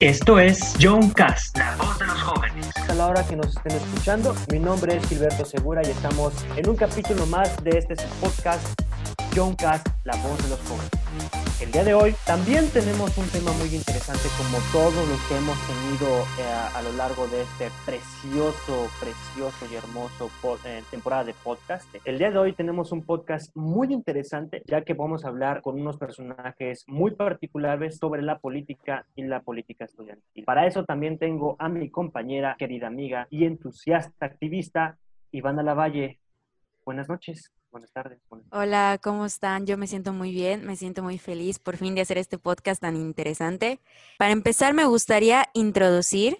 Esto es John Cast, la voz de los jóvenes. A la hora que nos estén escuchando, mi nombre es Gilberto Segura y estamos en un capítulo más de este podcast, John Cast, la voz de los jóvenes. El día de hoy también tenemos un tema muy interesante como todos los que hemos tenido eh, a lo largo de este precioso, precioso y hermoso eh, temporada de podcast. El día de hoy tenemos un podcast muy interesante ya que vamos a hablar con unos personajes muy particulares sobre la política y la política estudiantil. Para eso también tengo a mi compañera, querida amiga y entusiasta activista, Ivana Lavalle. Buenas noches. Buenas tardes. Hola, ¿cómo están? Yo me siento muy bien, me siento muy feliz por fin de hacer este podcast tan interesante. Para empezar, me gustaría introducir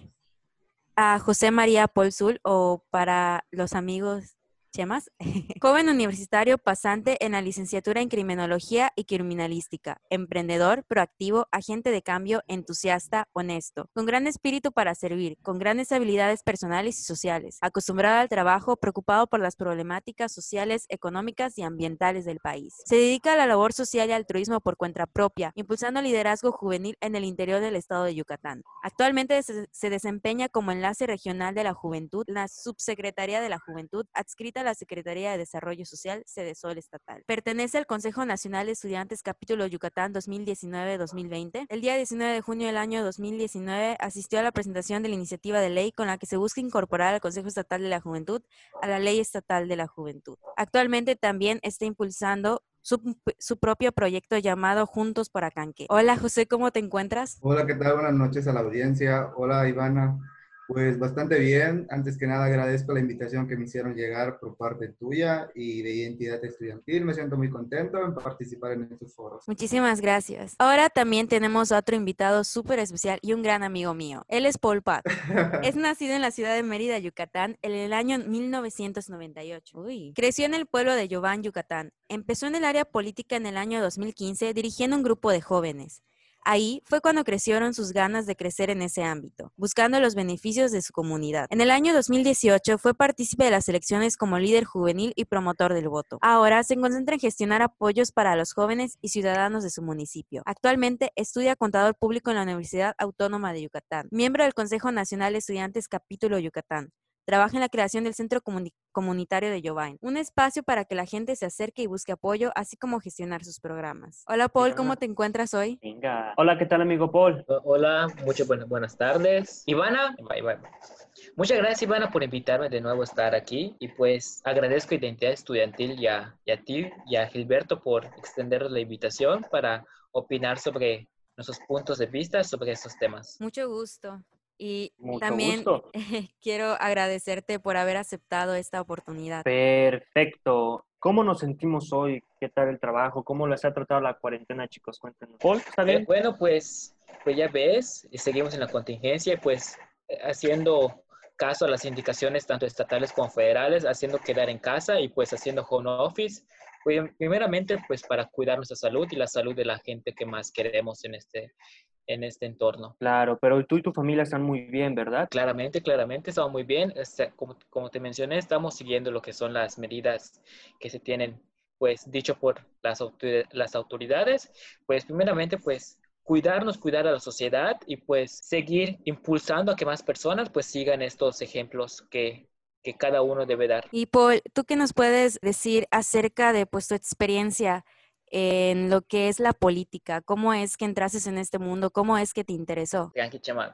a José María Polsul o para los amigos Chemas, joven universitario pasante en la licenciatura en Criminología y Criminalística, emprendedor, proactivo, agente de cambio, entusiasta, honesto, con gran espíritu para servir, con grandes habilidades personales y sociales, acostumbrado al trabajo, preocupado por las problemáticas sociales, económicas y ambientales del país. Se dedica a la labor social y altruismo por cuenta propia, impulsando liderazgo juvenil en el interior del estado de Yucatán. Actualmente se desempeña como enlace regional de la juventud, la subsecretaría de la juventud adscrita la Secretaría de Desarrollo Social, sede Sol Estatal. Pertenece al Consejo Nacional de Estudiantes Capítulo Yucatán 2019-2020. El día 19 de junio del año 2019 asistió a la presentación de la iniciativa de ley con la que se busca incorporar al Consejo Estatal de la Juventud a la Ley Estatal de la Juventud. Actualmente también está impulsando su, su, propio proyecto llamado Juntos por Acanque. Hola José, ¿cómo te encuentras? Hola, ¿qué tal? Buenas noches a la audiencia. Hola Ivana. Pues bastante bien. Antes que nada agradezco la invitación que me hicieron llegar por parte tuya y de Identidad Estudiantil. Me siento muy contento en participar en estos foros. Muchísimas gracias. Ahora también tenemos a otro invitado súper especial y un gran amigo mío. Él es Paul Pat. es nacido en la ciudad de Mérida, Yucatán, en el año 1998. Uy. Creció en el pueblo de Yobán, Yucatán. Empezó en el área política en el año 2015 dirigiendo un grupo de jóvenes. Ahí fue cuando crecieron sus ganas de crecer en ese ámbito, buscando los beneficios de su comunidad. En el año 2018 fue partícipe de las elecciones como líder juvenil y promotor del voto. Ahora se concentra en gestionar apoyos para los jóvenes y ciudadanos de su municipio. Actualmente estudia contador público en la Universidad Autónoma de Yucatán, miembro del Consejo Nacional de Estudiantes Capítulo Yucatán. Trabaja en la creación del Centro Comunitario de Jovain, un espacio para que la gente se acerque y busque apoyo, así como gestionar sus programas. Hola Paul, ¿cómo te encuentras hoy? Venga. Hola, ¿qué tal amigo Paul? Hola, muchas buenas, buenas tardes. Ivana, muchas gracias Ivana por invitarme de nuevo a estar aquí y pues agradezco a Identidad Estudiantil y a, y a ti y a Gilberto por extender la invitación para opinar sobre nuestros puntos de vista sobre estos temas. Mucho gusto. Y también quiero agradecerte por haber aceptado esta oportunidad. Perfecto. ¿Cómo nos sentimos hoy? ¿Qué tal el trabajo? ¿Cómo les ha tratado la cuarentena, chicos? Cuéntenos. Paul, ¿está bien? Eh, bueno, pues, pues ya ves, seguimos en la contingencia y pues eh, haciendo caso a las indicaciones tanto estatales como federales, haciendo quedar en casa y pues haciendo home office, primeramente pues para cuidar nuestra salud y la salud de la gente que más queremos en este, en este entorno. Claro, pero tú y tu familia están muy bien, ¿verdad? Claramente, claramente, estamos muy bien. Este, como, como te mencioné, estamos siguiendo lo que son las medidas que se tienen, pues, dicho por las, las autoridades. Pues, primeramente, pues, cuidarnos, cuidar a la sociedad y, pues, seguir impulsando a que más personas, pues, sigan estos ejemplos que, que cada uno debe dar. Y Paul, ¿tú qué nos puedes decir acerca de, pues, tu experiencia en lo que es la política? ¿Cómo es que entrases en este mundo? ¿Cómo es que te interesó?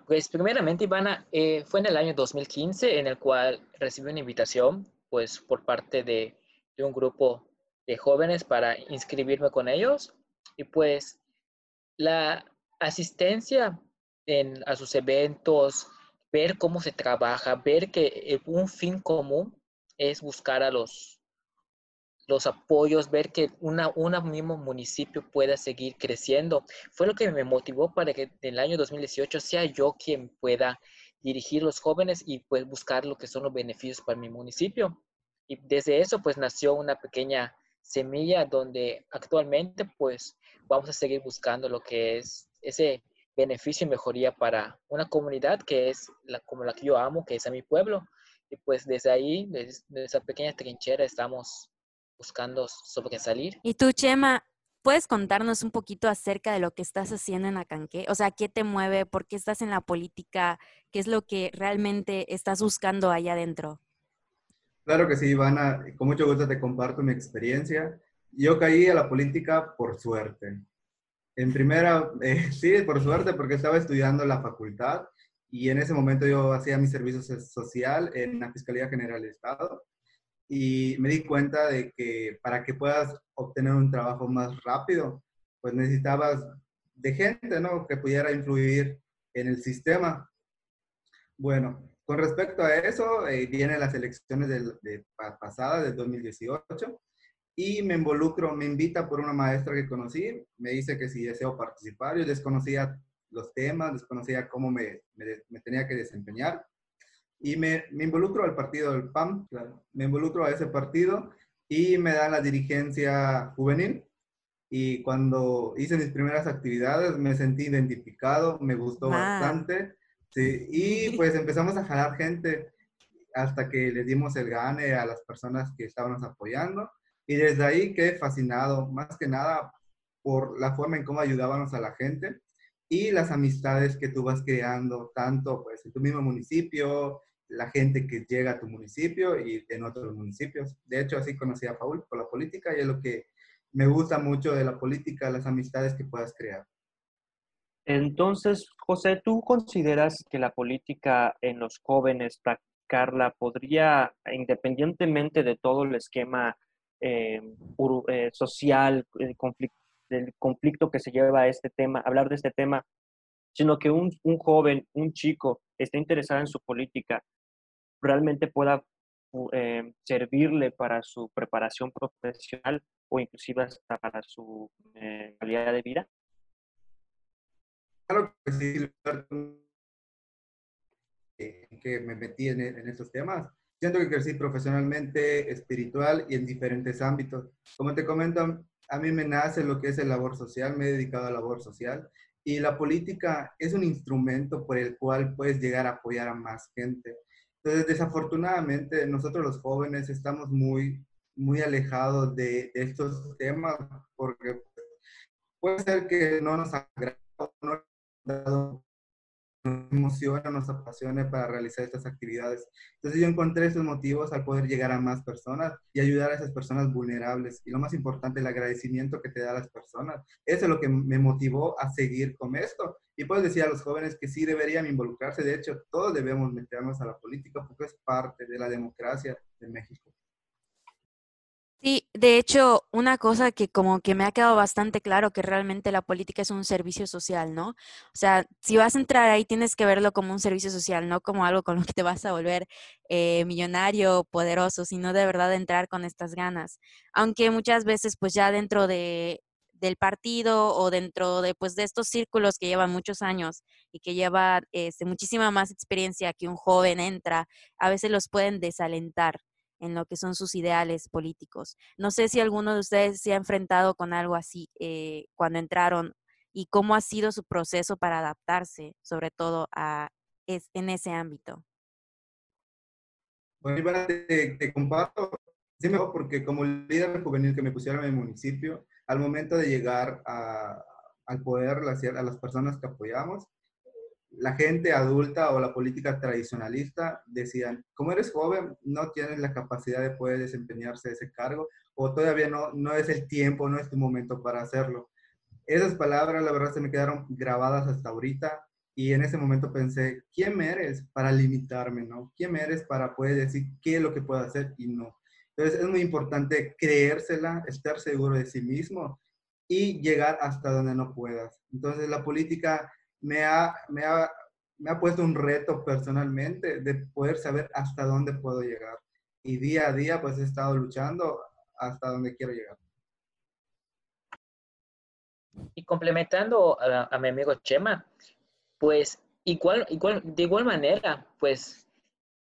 Pues primeramente, Ivana, eh, fue en el año 2015 en el cual recibí una invitación pues por parte de, de un grupo de jóvenes para inscribirme con ellos y pues la asistencia en, a sus eventos, ver cómo se trabaja, ver que un fin común es buscar a los los apoyos, ver que una, un mismo municipio pueda seguir creciendo. Fue lo que me motivó para que en el año 2018 sea yo quien pueda dirigir los jóvenes y pues buscar lo que son los beneficios para mi municipio. Y desde eso pues nació una pequeña semilla donde actualmente pues vamos a seguir buscando lo que es ese beneficio y mejoría para una comunidad que es la, como la que yo amo, que es a mi pueblo. Y pues desde ahí, desde esa pequeña trinchera, estamos buscando sobresalir. Y tú, Chema, ¿puedes contarnos un poquito acerca de lo que estás haciendo en Acanqué? O sea, ¿qué te mueve? ¿Por qué estás en la política? ¿Qué es lo que realmente estás buscando allá adentro? Claro que sí, Ivana. Con mucho gusto te comparto mi experiencia. Yo caí a la política por suerte. En primera, eh, sí, por suerte, porque estaba estudiando en la facultad y en ese momento yo hacía mi servicio social en la Fiscalía General del Estado y me di cuenta de que para que puedas obtener un trabajo más rápido, pues necesitabas de gente, ¿no? Que pudiera influir en el sistema. Bueno, con respecto a eso, eh, vienen las elecciones de, pasadas, del 2018, y me involucro, me invita por una maestra que conocí, me dice que si deseo participar, yo desconocía los temas, desconocía cómo me, me, tenía que desempeñar, y me, me, involucro al partido del PAM, me involucro a ese partido y me dan la dirigencia juvenil. Y cuando hice mis primeras actividades me sentí identificado, me gustó bastante Sí, y pues empezamos a jalar gente hasta que le dimos el gane a las personas que estábamos apoyando. Y desde ahí quedé fascinado, más que nada por la forma en cómo ayudábamos a la gente y las amistades que tú vas creando, tanto pues en tu mismo municipio, la gente que llega a tu municipio y en otros municipios. De hecho, así conocí a Paul por la política y es lo que me gusta mucho de la política, las amistades que puedas crear. Entonces, José, ¿tú consideras que la política en los jóvenes, practicarla, podría, independientemente de todo el esquema eh, eh, social, el conflicto, conflicto que se lleva a este tema, hablar de este tema, sino que un, joven, un chico, esté interesado en su política, realmente pueda eh, servirle para su preparación profesional o inclusive hasta para su calidad de vida? claro que sí, que me metí en, estos temas. Siento que crecí profesionalmente, espiritual y en diferentes ámbitos. Como te comento, a mí me nace lo que es el labor social, me he dedicado a labor social y la política es un instrumento por el cual puedes llegar a apoyar a más gente. Entonces, desafortunadamente, nosotros los jóvenes estamos muy, muy alejados de, de estos temas porque puede ser que no nos agrada, no nos emociona, nos apasiona para realizar estas actividades. Entonces yo encontré esos motivos al poder llegar a más personas y ayudar a esas personas vulnerables. Y lo más importante, el agradecimiento que te da a las personas. Eso es lo que me motivó a seguir con esto. Y pues decir a los jóvenes que sí deberían involucrarse. De hecho, todos debemos meternos a la política porque es parte de la democracia de México. Sí, de hecho, una cosa que como que me ha quedado bastante claro que realmente la política es un servicio social, ¿no? O sea, si vas a entrar ahí tienes que verlo como un servicio social, no como algo con lo que te vas a volver eh, millonario, poderoso, sino de verdad entrar con estas ganas. Aunque muchas veces pues ya dentro de, del partido o dentro de pues de estos círculos que llevan muchos años y que llevan este, muchísima más experiencia que un joven entra, a veces los pueden desalentar en lo que son sus ideales políticos. No sé si alguno de ustedes se ha enfrentado con algo así eh, cuando entraron y cómo ha sido su proceso para adaptarse, sobre todo a, es, en ese ámbito. Bueno, Iván, te, comparto, sí me porque como líder juvenil que me pusieron en el municipio, al momento de llegar al poder, a las personas que apoyamos, la gente adulta o la política tradicionalista decían, como eres joven, no tienes la capacidad de poder desempeñarse ese cargo o todavía no, no es el tiempo, no es tu momento para hacerlo. Esas palabras, la verdad, se me quedaron grabadas hasta ahorita y en ese momento pensé, ¿quién eres para limitarme, no? ¿Quién eres para poder decir qué es lo que puedo hacer y no? Entonces es muy importante creérsela, estar seguro de sí mismo y llegar hasta donde no puedas. Entonces la política me ha, me ha, me ha puesto un reto personalmente de poder saber hasta dónde puedo llegar. Y día a día pues he estado luchando hasta donde quiero llegar. Y complementando a, mi amigo Chema, pues igual, igual, de igual manera, pues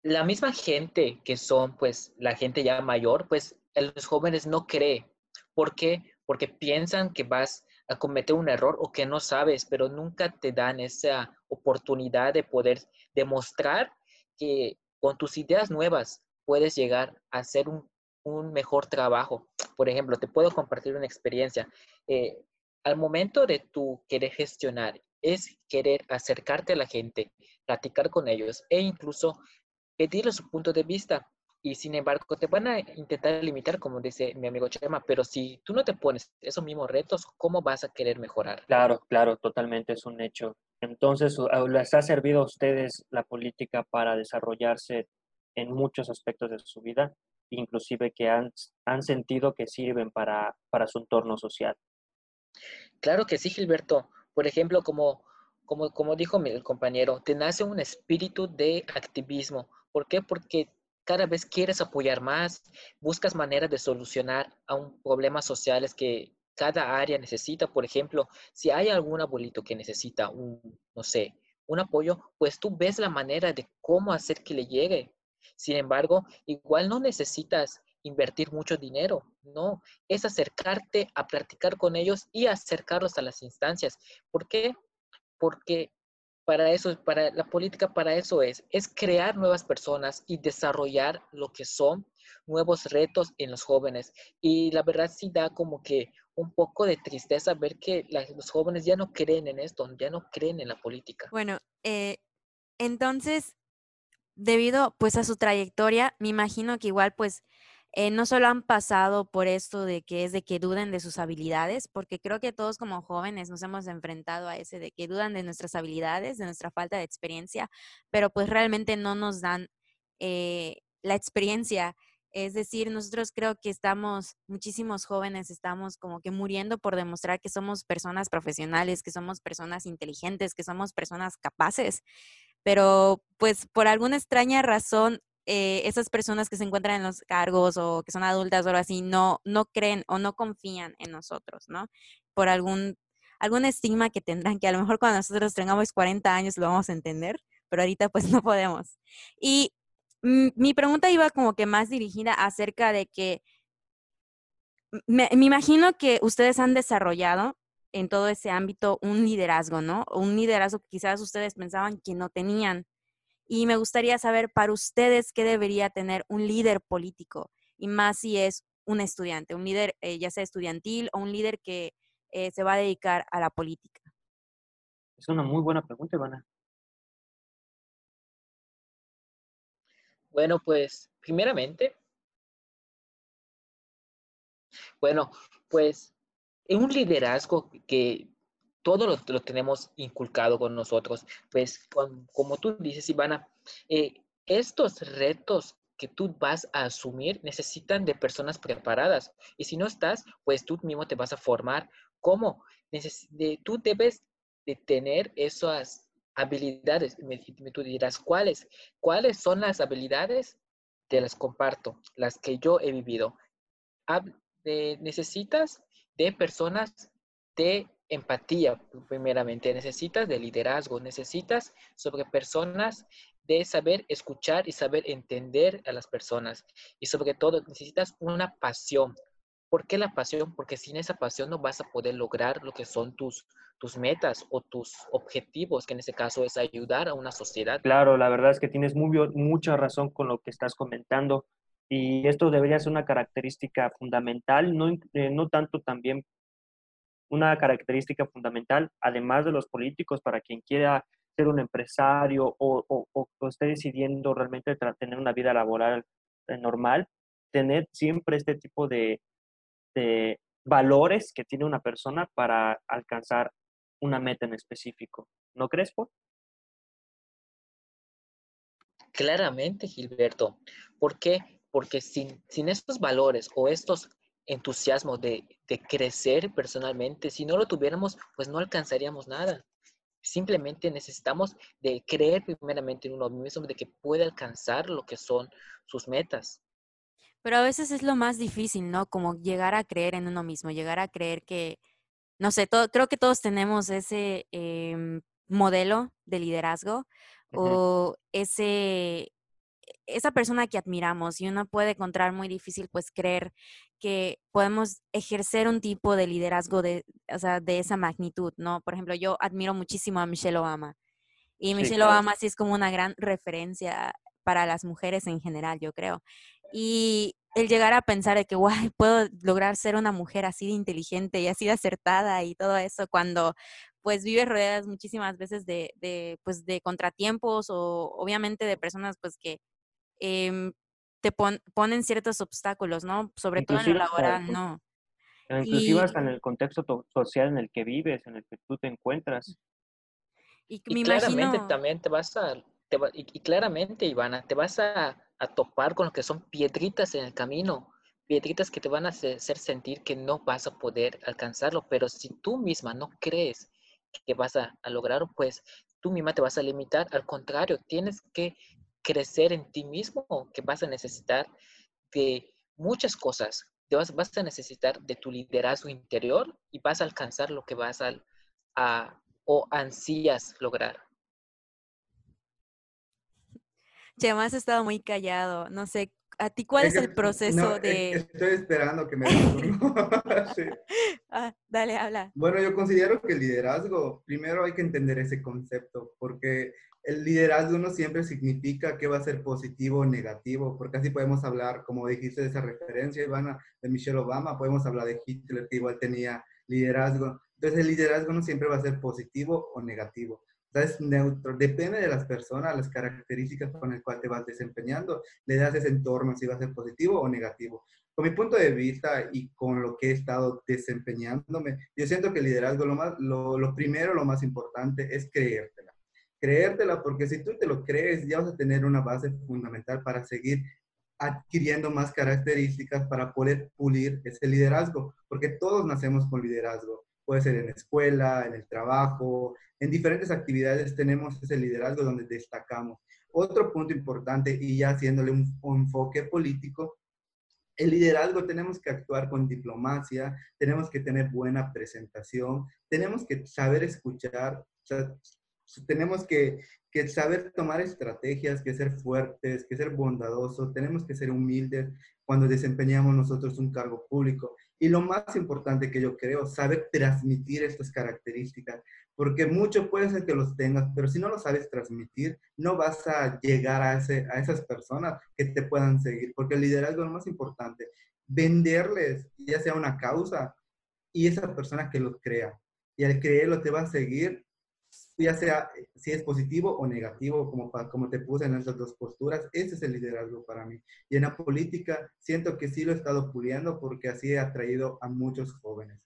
la misma gente que son pues la gente ya mayor, pues los jóvenes no creen. ¿Por qué? Porque piensan que vas a cometer un error o que no sabes, pero nunca te dan esa oportunidad de poder demostrar que con tus ideas nuevas puedes llegar a ser un un mejor trabajo. Por ejemplo, te puedo compartir una experiencia. Eh, al momento de tú querer gestionar, es querer acercarte a la gente, platicar con ellos e incluso pedirles su punto de vista. Y sin embargo, te van a intentar limitar, como dice mi amigo Chema, pero si tú no te pones esos mismos retos, ¿cómo vas a querer mejorar? Claro, claro, totalmente es un hecho. Entonces, ¿les ha servido a ustedes la política para desarrollarse en muchos aspectos de su vida, inclusive que han, han sentido que sirven para, para su entorno social? Claro que sí, Gilberto. Por ejemplo, como, como, como dijo mi compañero, te nace un espíritu de activismo. ¿Por qué? Porque cada vez quieres apoyar más, buscas maneras de solucionar a un problemas sociales que cada área necesita. Por ejemplo, si hay algún abuelito que necesita un, no sé, un apoyo, pues tú ves la manera de cómo hacer que le llegue. Sin embargo, igual no necesitas invertir mucho dinero, no, es acercarte a practicar con ellos y acercarlos a las instancias. ¿Por qué? Porque para eso, para la política para eso es, es crear nuevas personas y desarrollar lo que son nuevos retos en los jóvenes. Y la verdad sí da como que un poco de tristeza ver que los jóvenes ya no creen en esto, ya no creen en la política. Bueno, eh, entonces, debido pues a su trayectoria, me imagino que igual pues eh, no solo han pasado por esto de que es de que duden de sus habilidades, porque creo que todos como jóvenes nos hemos enfrentado a ese de que dudan de nuestras habilidades, de nuestra falta de experiencia, pero pues realmente no nos dan eh, la experiencia. Es decir, nosotros creo que estamos, muchísimos jóvenes estamos como que muriendo por demostrar que somos personas profesionales, que somos personas inteligentes, que somos personas capaces, pero pues por alguna extraña razón eh, esas personas que se encuentran en los cargos o que son adultas o algo así no, no creen o no confían en nosotros, ¿no? Por algún, algún estigma que tendrán, que a lo mejor cuando nosotros tengamos 40 años lo vamos a entender, pero ahorita pues no podemos. Y mi pregunta iba como que más dirigida acerca de que me, me imagino que ustedes han desarrollado en todo ese ámbito un liderazgo, ¿no? Un liderazgo que quizás ustedes pensaban que no tenían. Y me gustaría saber para ustedes qué debería tener un líder político, y más si es un estudiante, un líder eh, ya sea estudiantil o un líder que eh, se va a dedicar a la política. Es una muy buena pregunta, Ivana. Bueno, pues primeramente, bueno, pues en un liderazgo que todo lo, tenemos inculcado con nosotros. Pues como tú dices, Ivana, eh, estos retos que tú vas a asumir necesitan de personas preparadas. Y si no estás, pues tú mismo te vas a formar. ¿Cómo? tú debes de tener esas habilidades. Me, tú dirás, ¿cuáles? ¿Cuáles son las habilidades? Te las comparto, las que yo he vivido. necesitas de personas de empatía, primeramente. Necesitas de liderazgo, necesitas sobre personas de saber escuchar y saber entender a las personas. Y sobre todo, necesitas una pasión. ¿Por qué la pasión? Porque sin esa pasión no vas a poder lograr lo que son tus, tus metas o tus objetivos, que en este caso es ayudar a una sociedad. Claro, la verdad es que tienes muy, mucha razón con lo que estás comentando. Y esto debería ser una característica fundamental, no, eh, no tanto también una característica fundamental, además de los políticos, para quien quiera ser un empresario o, esté decidiendo realmente tener una vida laboral eh, normal, tener siempre este tipo de, valores que tiene una persona para alcanzar una meta en específico. ¿No crees, Paul? Claramente, Gilberto. ¿Por qué? Porque sin, sin estos valores o estos entusiasmo de, crecer personalmente. Si no lo tuviéramos, pues no alcanzaríamos nada. Simplemente necesitamos de creer primeramente en uno mismo, de que puede alcanzar lo que son sus metas. Pero a veces es lo más difícil, ¿no? Como llegar a creer en uno mismo, llegar a creer que, no sé, todo, creo que todos tenemos ese em, modelo de liderazgo o ese, esa persona que admiramos y uno puede encontrar muy difícil pues creer que podemos ejercer un tipo de liderazgo de, o sea, de esa magnitud, ¿no? Por ejemplo, yo admiro muchísimo a Michelle Obama y Michelle Obama sí es como una gran referencia para las mujeres en general, yo creo. Y el llegar a pensar de que, guay, puedo lograr ser una mujer así de inteligente y así de acertada y todo eso, cuando pues vives rodeadas muchísimas veces de, de, pues, de contratiempos o obviamente de personas pues que em, te ponen ciertos obstáculos, ¿no? Sobre todo en lo laboral, ¿no? Inclusive hasta en el contexto social en el que vives, en el que tú te encuentras. Y, claramente también te vas a, y, claramente, Ivana, te vas a, a, topar con lo que son piedritas en el camino, piedritas que te van a hacer sentir que no vas a poder alcanzarlo, pero si tú misma no crees que vas a, a lograrlo, pues tú misma te vas a limitar, al contrario, tienes que crecer en ti mismo, que vas a necesitar de muchas cosas, te vas, vas a necesitar de tu liderazgo interior y vas a alcanzar lo que vas a, a o ansías lograr. Chema, has estado muy callado. No sé, ¿a ti cuál es, el proceso de...? estoy esperando que me sí. ah, dale, habla. Bueno, yo considero que el liderazgo, primero hay que entender ese concepto, porque el liderazgo no siempre significa que va a ser positivo o negativo, porque así podemos hablar, como dijiste de esa referencia, Ivana, de Michelle Obama, podemos hablar de Hitler, que igual tenía liderazgo. Entonces, el liderazgo no siempre va a ser positivo o negativo. Es neutro, depende de las personas, las características con las cuales te vas desempeñando, le das ese entorno si va a ser positivo o negativo. Con mi punto de vista y con lo que he estado desempeñándome, yo siento que el liderazgo, lo, más, lo, primero, lo más importante es creértela creértela, porque si tú te lo crees, ya vas a tener una base fundamental para seguir adquiriendo más características para poder pulir ese liderazgo, porque todos nacemos con liderazgo. Puede ser en la escuela, en el trabajo, en diferentes actividades tenemos ese liderazgo donde destacamos. Otro punto importante, y ya haciéndole un, enfoque político, el liderazgo tenemos que actuar con diplomacia, tenemos que tener buena presentación, tenemos que saber escuchar, tenemos que, saber tomar estrategias, que ser fuertes, que ser bondadosos, tenemos que ser humildes cuando desempeñamos nosotros un cargo público. Y lo más importante que yo creo, saber transmitir estas características, porque mucho puede ser que los tengas, pero si no lo sabes transmitir, no vas a llegar a, ese, a esas personas que te puedan seguir, porque el liderazgo es lo más importante, venderles, ya sea una causa, y esa persona que lo crea. Y al creerlo te va a seguir ya sea si es positivo o negativo, como, como te puse en esas dos posturas, ese es el liderazgo para mí. Y en la política siento que sí lo he estado puliendo porque así he atraído a muchos jóvenes.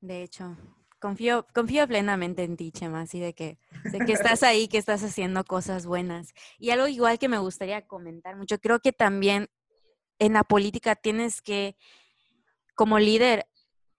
De hecho, confío, confío plenamente en ti, Chema, así de que, de que estás ahí, que estás haciendo cosas buenas. Y algo igual que me gustaría comentar mucho, creo que también en la política tienes que, como líder,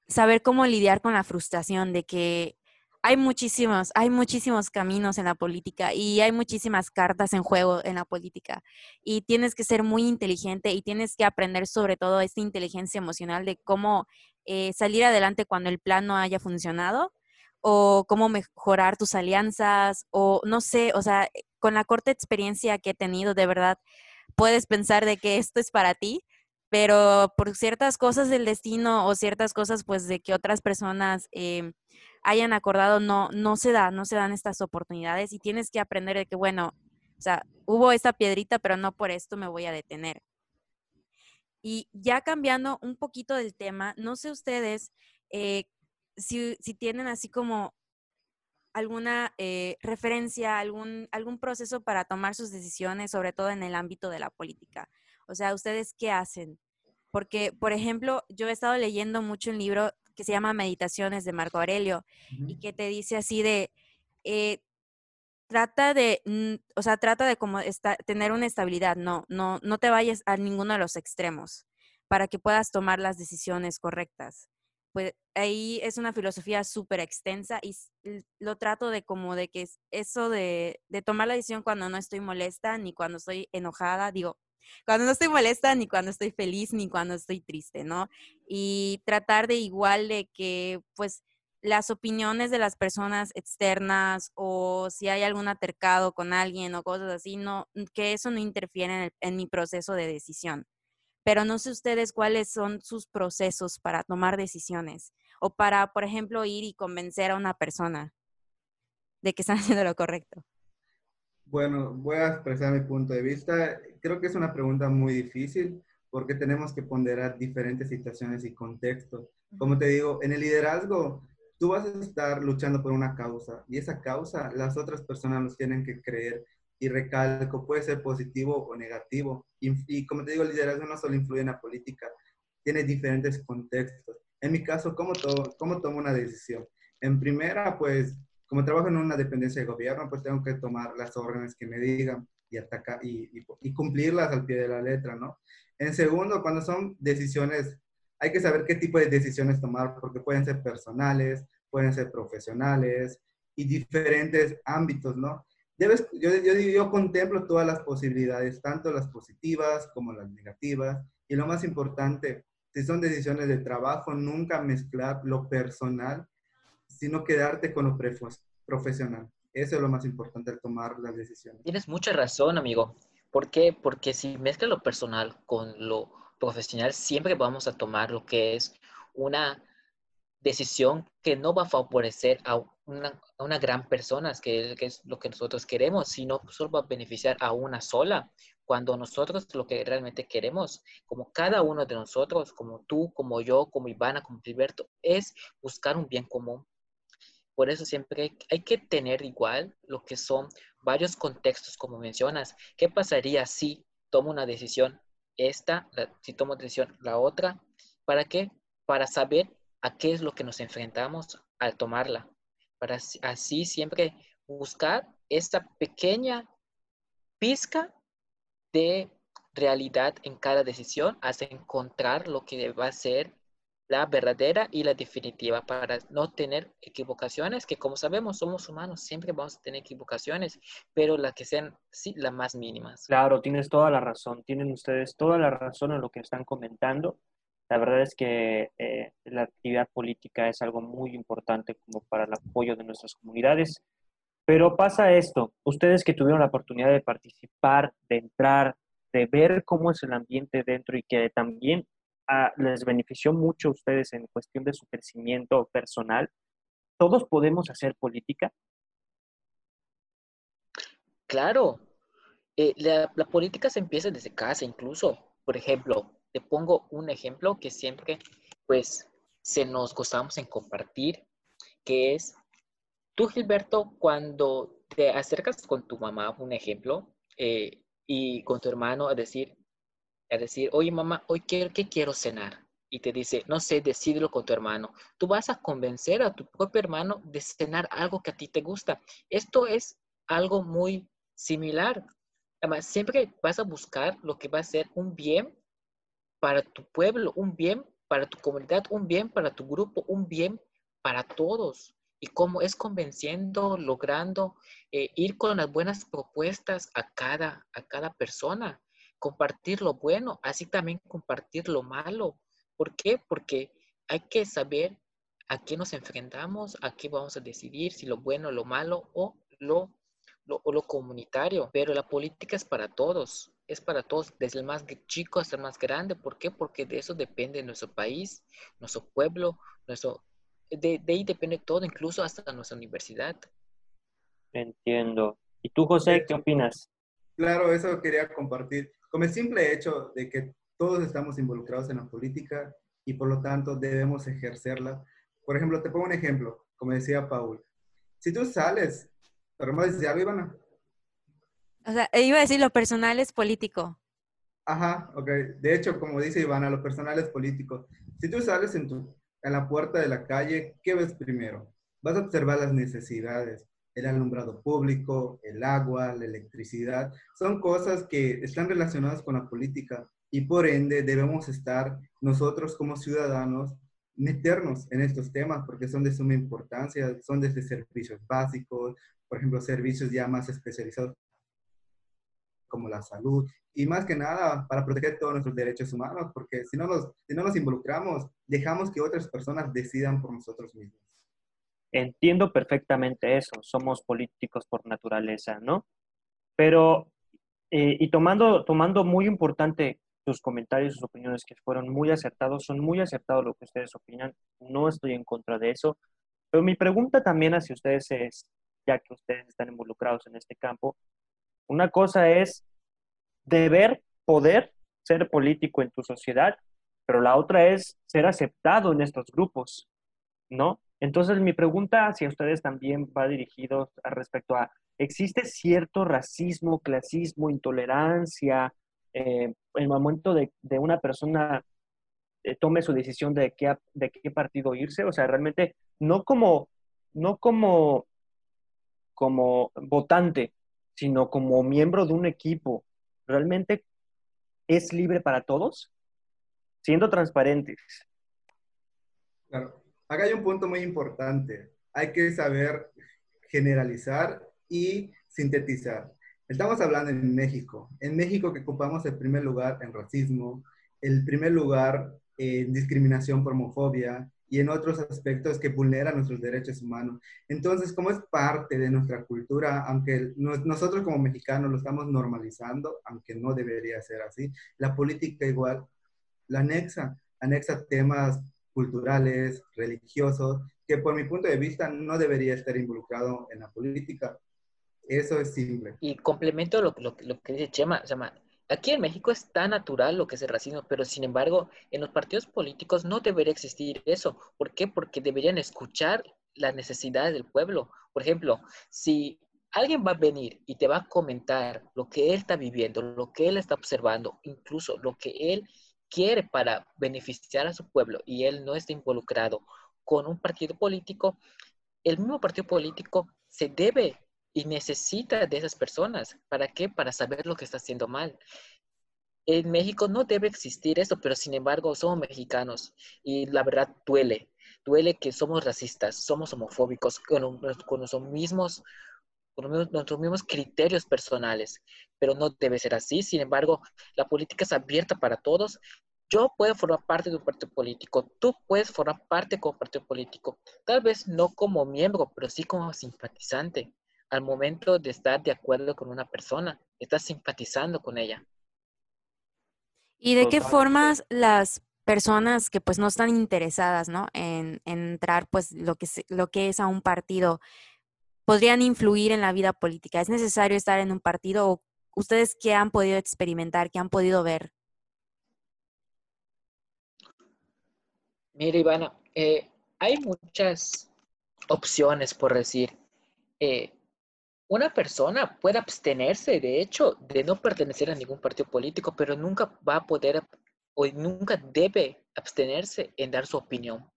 saber cómo lidiar con la frustración de que hay muchísimos, hay muchísimos caminos en la política y hay muchísimas cartas en juego en la política. Y tienes que ser muy inteligente y tienes que aprender sobre todo esta inteligencia emocional de cómo eh, salir adelante cuando el plan no haya funcionado o cómo mejorar tus alianzas o no sé, o sea, con la corta experiencia que he tenido, de verdad, puedes pensar de que esto es para ti, pero por ciertas cosas del destino o ciertas cosas pues de que otras personas em, hayan acordado, no, no se da, no se dan estas oportunidades y tienes que aprender de que, bueno, o sea, hubo esta piedrita, pero no por esto me voy a detener. Y ya cambiando un poquito del tema, no sé ustedes eh, si, tienen así como alguna eh, referencia, algún, algún proceso para tomar sus decisiones, sobre todo en el ámbito de la política. O sea, ¿ustedes qué hacen? Porque, por ejemplo, yo he estado leyendo mucho un libro que se llama Meditaciones de Marco Aurelio y que te dice así de, eh, trata de, o sea, trata de como tener una estabilidad, no, no, no te vayas a ninguno de los extremos para que puedas tomar las decisiones correctas. Pues ahí es una filosofía súper extensa y lo trato de como de que eso de, de tomar la decisión cuando no estoy molesta ni cuando estoy enojada, digo, cuando no estoy molesta, ni cuando estoy feliz, ni cuando estoy triste, ¿no? Y tratar de igual de que, pues, las opiniones de las personas externas o si hay algún atercado con alguien o cosas así, no, que eso no interfiere en, en mi proceso de decisión. Pero no sé ustedes cuáles son sus procesos para tomar decisiones o para, por ejemplo, ir y convencer a una persona de que están haciendo lo correcto. Bueno, voy a expresar mi punto de vista. Creo que es una pregunta muy difícil porque tenemos que ponderar diferentes situaciones y contextos. Como te digo, en el liderazgo, tú vas a estar luchando por una causa y esa causa las otras personas nos tienen que creer y recalco, puede ser positivo o negativo. Y, como te digo, el liderazgo no solo influye en la política, tiene diferentes contextos. En mi caso, ¿cómo, to ¿cómo tomo una decisión? En primera, pues, como trabajo en una dependencia de gobierno, pues tengo que tomar las órdenes que me digan y, atacar, y, cumplirlas al pie de la letra, ¿no? En segundo, cuando son decisiones, hay que saber qué tipo de decisiones tomar, porque pueden ser personales, pueden ser profesionales y diferentes ámbitos, ¿no? Yo, yo contemplo todas las posibilidades, tanto las positivas como las negativas, y lo más importante, si son decisiones de trabajo, nunca mezclar lo personal, sino quedarte con lo profesional. Eso es lo más importante al tomar las decisiones. Tienes mucha razón, amigo. ¿Por qué? Porque si mezcla lo personal con lo profesional, siempre vamos a tomar lo que es una decisión que no va a favorecer a una, a una gran persona, que, que, es lo que nosotros queremos, sino solo va a beneficiar a una sola. Cuando nosotros lo que realmente queremos, como cada uno de nosotros, como tú, como yo, como Ivana, como Gilberto, es buscar un bien común. Por eso siempre hay que tener igual lo que son varios contextos, como mencionas. ¿Qué pasaría si tomo una decisión esta, si tomo decisión la otra? ¿Para qué? Para saber a qué es lo que nos enfrentamos al tomarla. Para así siempre buscar esta pequeña pizca de realidad en cada decisión hasta encontrar lo que va a ser la verdadera y la definitiva para no tener equivocaciones, que como sabemos somos humanos, siempre vamos a tener equivocaciones, pero las que sean sí las más mínimas. Claro, tienes toda la razón, tienen ustedes toda la razón en lo que están comentando. La verdad es que eh, la actividad política es algo muy importante como para el apoyo de nuestras comunidades. Pero pasa esto, ustedes que tuvieron la oportunidad de participar, de entrar, de ver cómo es el ambiente dentro y que también les benefició mucho a ustedes en cuestión de su crecimiento personal, ¿todos podemos hacer política? Claro, eh, la, la, política se empieza desde casa incluso. Por ejemplo, te pongo un ejemplo que siempre pues se nos gozamos en compartir, que es tú Gilberto, cuando te acercas con tu mamá, un ejemplo, eh, y con tu hermano a decir, a decir, oye mamá, hoy quiero, ¿qué quiero cenar? Y te dice, no sé, decídelo con tu hermano. Tú vas a convencer a tu propio hermano de cenar algo que a ti te gusta. Esto es algo muy similar. Además, siempre vas a buscar lo que va a ser un bien para tu pueblo, un bien para tu comunidad, un bien para tu grupo, un bien para todos. Y cómo es convenciendo, logrando eh, ir con las buenas propuestas a cada, a cada persona compartir lo bueno, así también compartir lo malo. ¿Por qué? Porque hay que saber a qué nos enfrentamos, a qué vamos a decidir, si lo bueno, lo malo o lo, lo, o lo comunitario. Pero la política es para todos, es para todos, desde el más chico hasta el más grande. ¿Por qué? Porque de eso depende nuestro país, nuestro pueblo, nuestro, de, de ahí depende todo, incluso hasta nuestra universidad. Entiendo. ¿Y tú, José, qué opinas? Claro, eso quería compartir como el simple hecho de que todos estamos involucrados en la política y por lo tanto debemos ejercerla. Por ejemplo, te pongo un ejemplo, como decía Paul. Si tú sales, ¿pero me decir algo, Ivana? O sea, iba a decir lo personal es político. Ajá, ok. De hecho, como dice Ivana, lo personal es político. Si tú sales en, tu, en la puerta de la calle, ¿qué ves primero? Vas a observar las necesidades el alumbrado público, el agua, la electricidad, son cosas que están relacionadas con la política y por ende debemos estar nosotros como ciudadanos meternos en estos temas porque son de suma importancia, son desde servicios básicos, por ejemplo, servicios ya más especializados como la salud y más que nada para proteger todos nuestros derechos humanos, porque si no nos, si no nos involucramos, dejamos que otras personas decidan por nosotros mismos. Entiendo perfectamente eso, somos políticos por naturaleza, ¿no? Pero, eh, y tomando, tomando muy importante sus comentarios, sus opiniones que fueron muy acertados, son muy acertados lo que ustedes opinan, no estoy en contra de eso, pero mi pregunta también hacia ustedes es, ya que ustedes están involucrados en este campo, una cosa es deber, poder ser político en tu sociedad, pero la otra es ser aceptado en estos grupos, ¿no? Entonces mi pregunta hacia ustedes también va dirigido al respecto a, ¿existe cierto racismo, clasismo, intolerancia eh, en el momento de, de una persona eh, tome su decisión de qué, de qué partido irse? O sea, realmente no como, no como, como votante, sino como miembro de un equipo. ¿Realmente es libre para todos? Siendo transparentes. Claro. Acá hay un punto muy importante. Hay que saber generalizar y sintetizar. Estamos hablando en México. En México que ocupamos el primer lugar en racismo, el primer lugar en discriminación por homofobia y en otros aspectos que vulneran nuestros derechos humanos. Entonces, como es parte de nuestra cultura, aunque nosotros como mexicanos lo estamos normalizando, aunque no debería ser así, la política igual la anexa, anexa temas culturales, religiosos, que por mi punto de vista no debería estar involucrado en la política. Eso es simple. Y complemento lo, lo, lo que dice Chema, Chema, aquí en México es tan natural lo que es el racismo, pero sin embargo, en los partidos políticos no debería existir eso. ¿Por qué? Porque deberían escuchar las necesidades del pueblo. Por ejemplo, si alguien va a venir y te va a comentar lo que él está viviendo, lo que él está observando, incluso lo que él quiere para beneficiar a su pueblo y él no está involucrado con un partido político, el mismo partido político se debe y necesita de esas personas. ¿Para qué? Para saber lo que está haciendo mal. En México no debe existir eso, pero sin embargo somos mexicanos y la verdad duele. Duele que somos racistas, somos homofóbicos con, con nuestros mismos nuestros mismos criterios personales, pero no debe ser así. Sin embargo, la política es abierta para todos. Yo puedo formar parte de un partido político, tú puedes formar parte como partido político, tal vez no como miembro, pero sí como simpatizante. Al momento de estar de acuerdo con una persona, estás simpatizando con ella. ¿Y de qué formas las personas que pues no están interesadas, ¿no? En, en entrar pues lo que, lo que es a un partido, podrían influir en la vida política? ¿Es necesario estar en un partido ustedes qué han podido experimentar, qué han podido ver? Mira, Ivana, eh, hay muchas opciones, por decir. Eh, una persona puede abstenerse, de hecho, de no pertenecer a ningún partido político, pero nunca va a poder o nunca debe abstenerse en dar su opinión.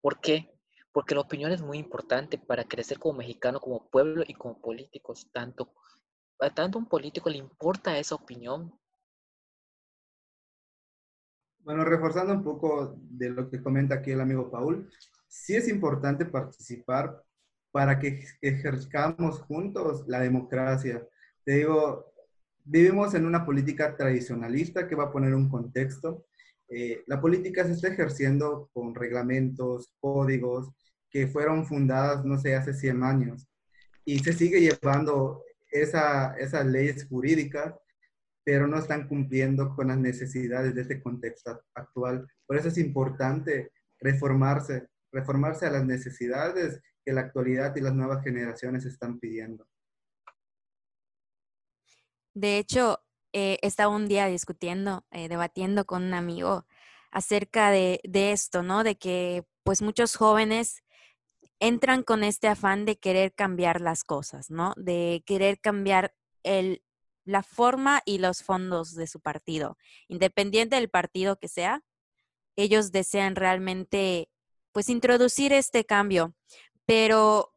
¿Por qué? Porque la opinión es muy importante para crecer como mexicano, como pueblo y como políticos. Tanto, a tanto un político le importa esa opinión. Bueno, reforzando un poco de lo que comenta aquí el amigo Paul, sí es importante participar para que ejerzcamos juntos la democracia. Te digo, vivimos en una política tradicionalista que va a poner un contexto. Eh, la política se está ejerciendo con reglamentos, códigos, que fueron fundadas, no sé, hace 100 años. Y se sigue llevando esa, esas leyes jurídicas, pero no están cumpliendo con las necesidades de este contexto actual. Por eso es importante reformarse, reformarse a las necesidades que la actualidad y las nuevas generaciones están pidiendo. De hecho, eh, estaba un día discutiendo, eh, debatiendo con un amigo acerca de, de, esto, ¿no? De que pues muchos jóvenes entran con este afán de querer cambiar las cosas, ¿no? De querer cambiar el, la forma y los fondos de su partido. Independiente del partido que sea, ellos desean realmente, pues, introducir este cambio. Pero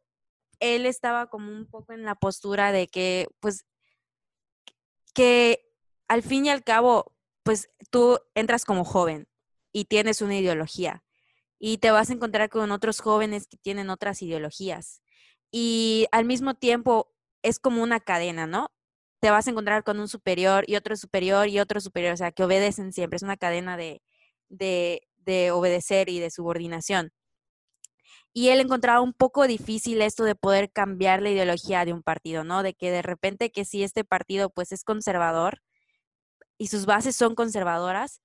él estaba como un poco en la postura de que, pues, que al fin y al cabo, pues, tú entras como joven y tienes una ideología y te vas a encontrar con otros jóvenes que tienen otras ideologías. Y al mismo tiempo es como una cadena, ¿no? Te vas a encontrar con un superior y otro superior y otro superior, o sea, que obedecen siempre, es una cadena de, de, de obedecer y de subordinación. Y él encontraba un poco difícil esto de poder cambiar la ideología de un partido, ¿no? De que de repente que si este partido pues es conservador y sus bases son conservadoras,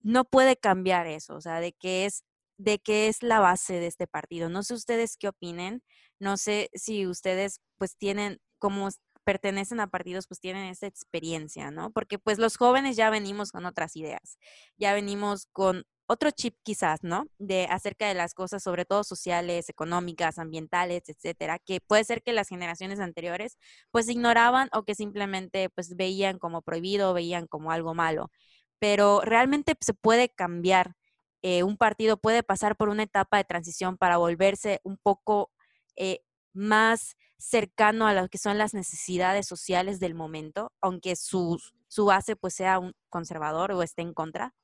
no puede cambiar eso, o sea, de qué es de qué es la base de este partido. No sé ustedes qué opinen, no sé si ustedes pues tienen como pertenecen a partidos pues tienen esa experiencia, ¿no? Porque pues los jóvenes ya venimos con otras ideas, ya venimos con otro chip quizás, ¿no? De acerca de las cosas, sobre todo sociales, económicas, ambientales, etcétera, que puede ser que las generaciones anteriores pues ignoraban o que simplemente pues veían como prohibido, veían como algo malo. Pero realmente se puede cambiar. Eh, un partido puede pasar por una etapa de transición para volverse un poco eh, más cercano a lo que son las necesidades sociales del momento, aunque su, su base pues sea un conservador o esté en contra?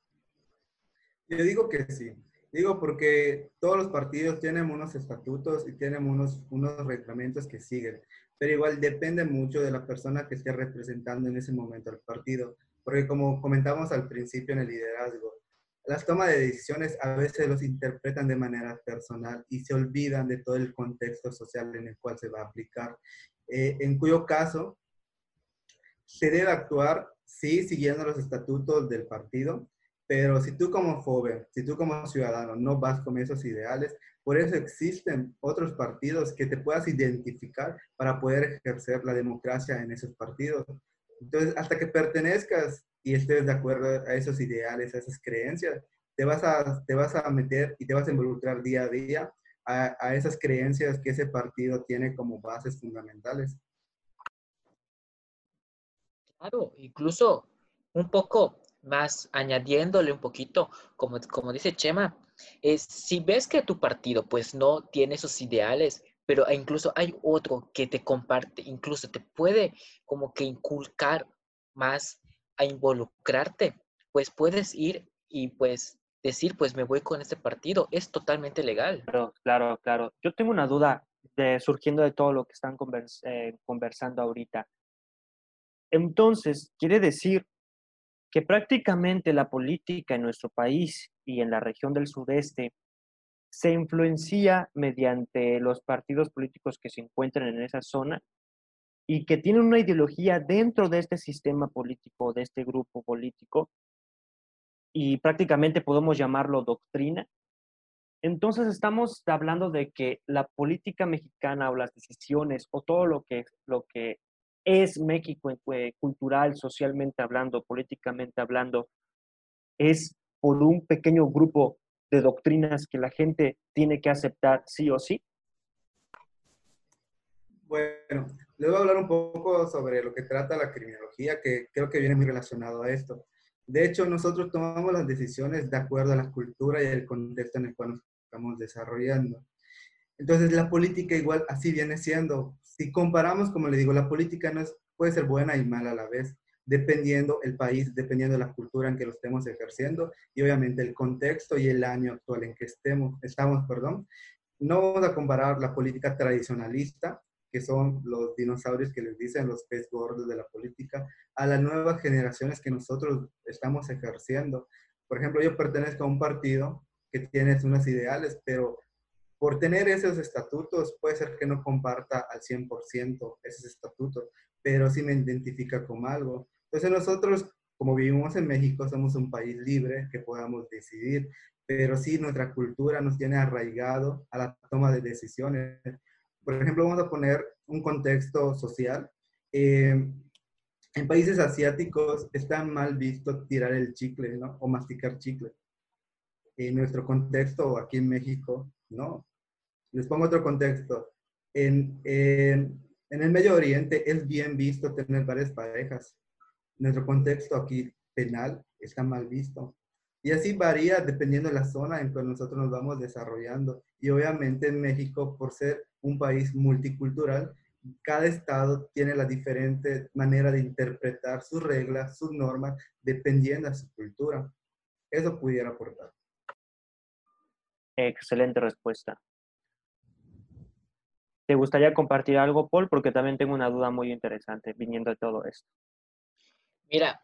Yo digo que sí. Digo porque todos los partidos tienen unos estatutos y tienen unos, unos reglamentos que siguen, pero igual depende mucho de la persona que esté representando en ese momento al partido, porque como comentamos al principio en el liderazgo, las tomas de decisiones a veces los interpretan de manera personal y se olvidan de todo el contexto social en el cual se va a aplicar, eh, en cuyo caso se debe actuar, sí, siguiendo los estatutos del partido, pero si tú como joven, si tú como ciudadano no vas con esos ideales, por eso existen otros partidos que te puedas identificar para poder ejercer la democracia en esos partidos. Entonces, hasta que pertenezcas y estés de acuerdo a esos ideales, a esas creencias, te vas a, te vas a meter y te vas a involucrar día a día a, a esas creencias que ese partido tiene como bases fundamentales. Claro, incluso un poco más añadiéndole un poquito, como, como dice Chema, es, si ves que tu partido pues no tiene esos ideales, pero incluso hay otro que te comparte, incluso te puede como que inculcar más a involucrarte, pues puedes ir y pues decir, pues me voy con este partido, es totalmente legal. Claro, claro, claro. Yo tengo una duda de, surgiendo de todo lo que están eh, conversando ahorita. Entonces, quiere decir que prácticamente la política en nuestro país y en la región del sudeste se influencia mediante los partidos políticos que se encuentran en esa zona y que tienen una ideología dentro de este sistema político, de este grupo político, y prácticamente podemos llamarlo doctrina. Entonces estamos hablando de que la política mexicana o las decisiones o todo lo que, lo que es México eh, cultural, socialmente hablando, políticamente hablando, es por un pequeño grupo de doctrinas que la gente tiene que aceptar sí o sí? Bueno, les voy a hablar un poco sobre lo que trata la criminología, que creo que viene muy relacionado a esto. De hecho, nosotros tomamos las decisiones de acuerdo a la cultura y el contexto en el cual nos estamos desarrollando. Entonces, la política igual así viene siendo. Si comparamos, como le digo, la política no es, puede ser buena y mala a la vez, dependiendo el país, dependiendo de la cultura en que lo estemos ejerciendo y obviamente el contexto y el año actual en que estemos, estamos. Perdón. No vamos a comparar la política tradicionalista, que son los dinosaurios que les dicen los pez gordos de la política, a las nuevas generaciones que nosotros estamos ejerciendo. Por ejemplo, yo pertenezco a un partido que tiene unos ideales, pero por tener esos estatutos, puede ser que no comparta al 100% esos estatutos, pero sí me identifica como algo. Entonces nosotros, como vivimos en México, somos un país libre que podamos decidir, pero sí nuestra cultura nos tiene arraigado a la toma de decisiones. Por ejemplo, vamos a poner un contexto social. Eh, en países asiáticos está mal visto tirar el chicle, ¿no? O masticar chicle. En nuestro contexto, aquí en México, ¿no? Les pongo otro contexto. En, en, en, el Medio Oriente es bien visto tener varias parejas. Nuestro contexto aquí penal está mal visto. Y así varía dependiendo de la zona en que nosotros nos vamos desarrollando. Y obviamente en México, por ser un país multicultural, cada estado tiene la diferente manera de interpretar sus reglas, sus normas, dependiendo de su cultura. Eso pudiera aportar. Excelente respuesta. ¿Te gustaría compartir algo, Paul? Porque también tengo una duda muy interesante viniendo de todo esto. Mira,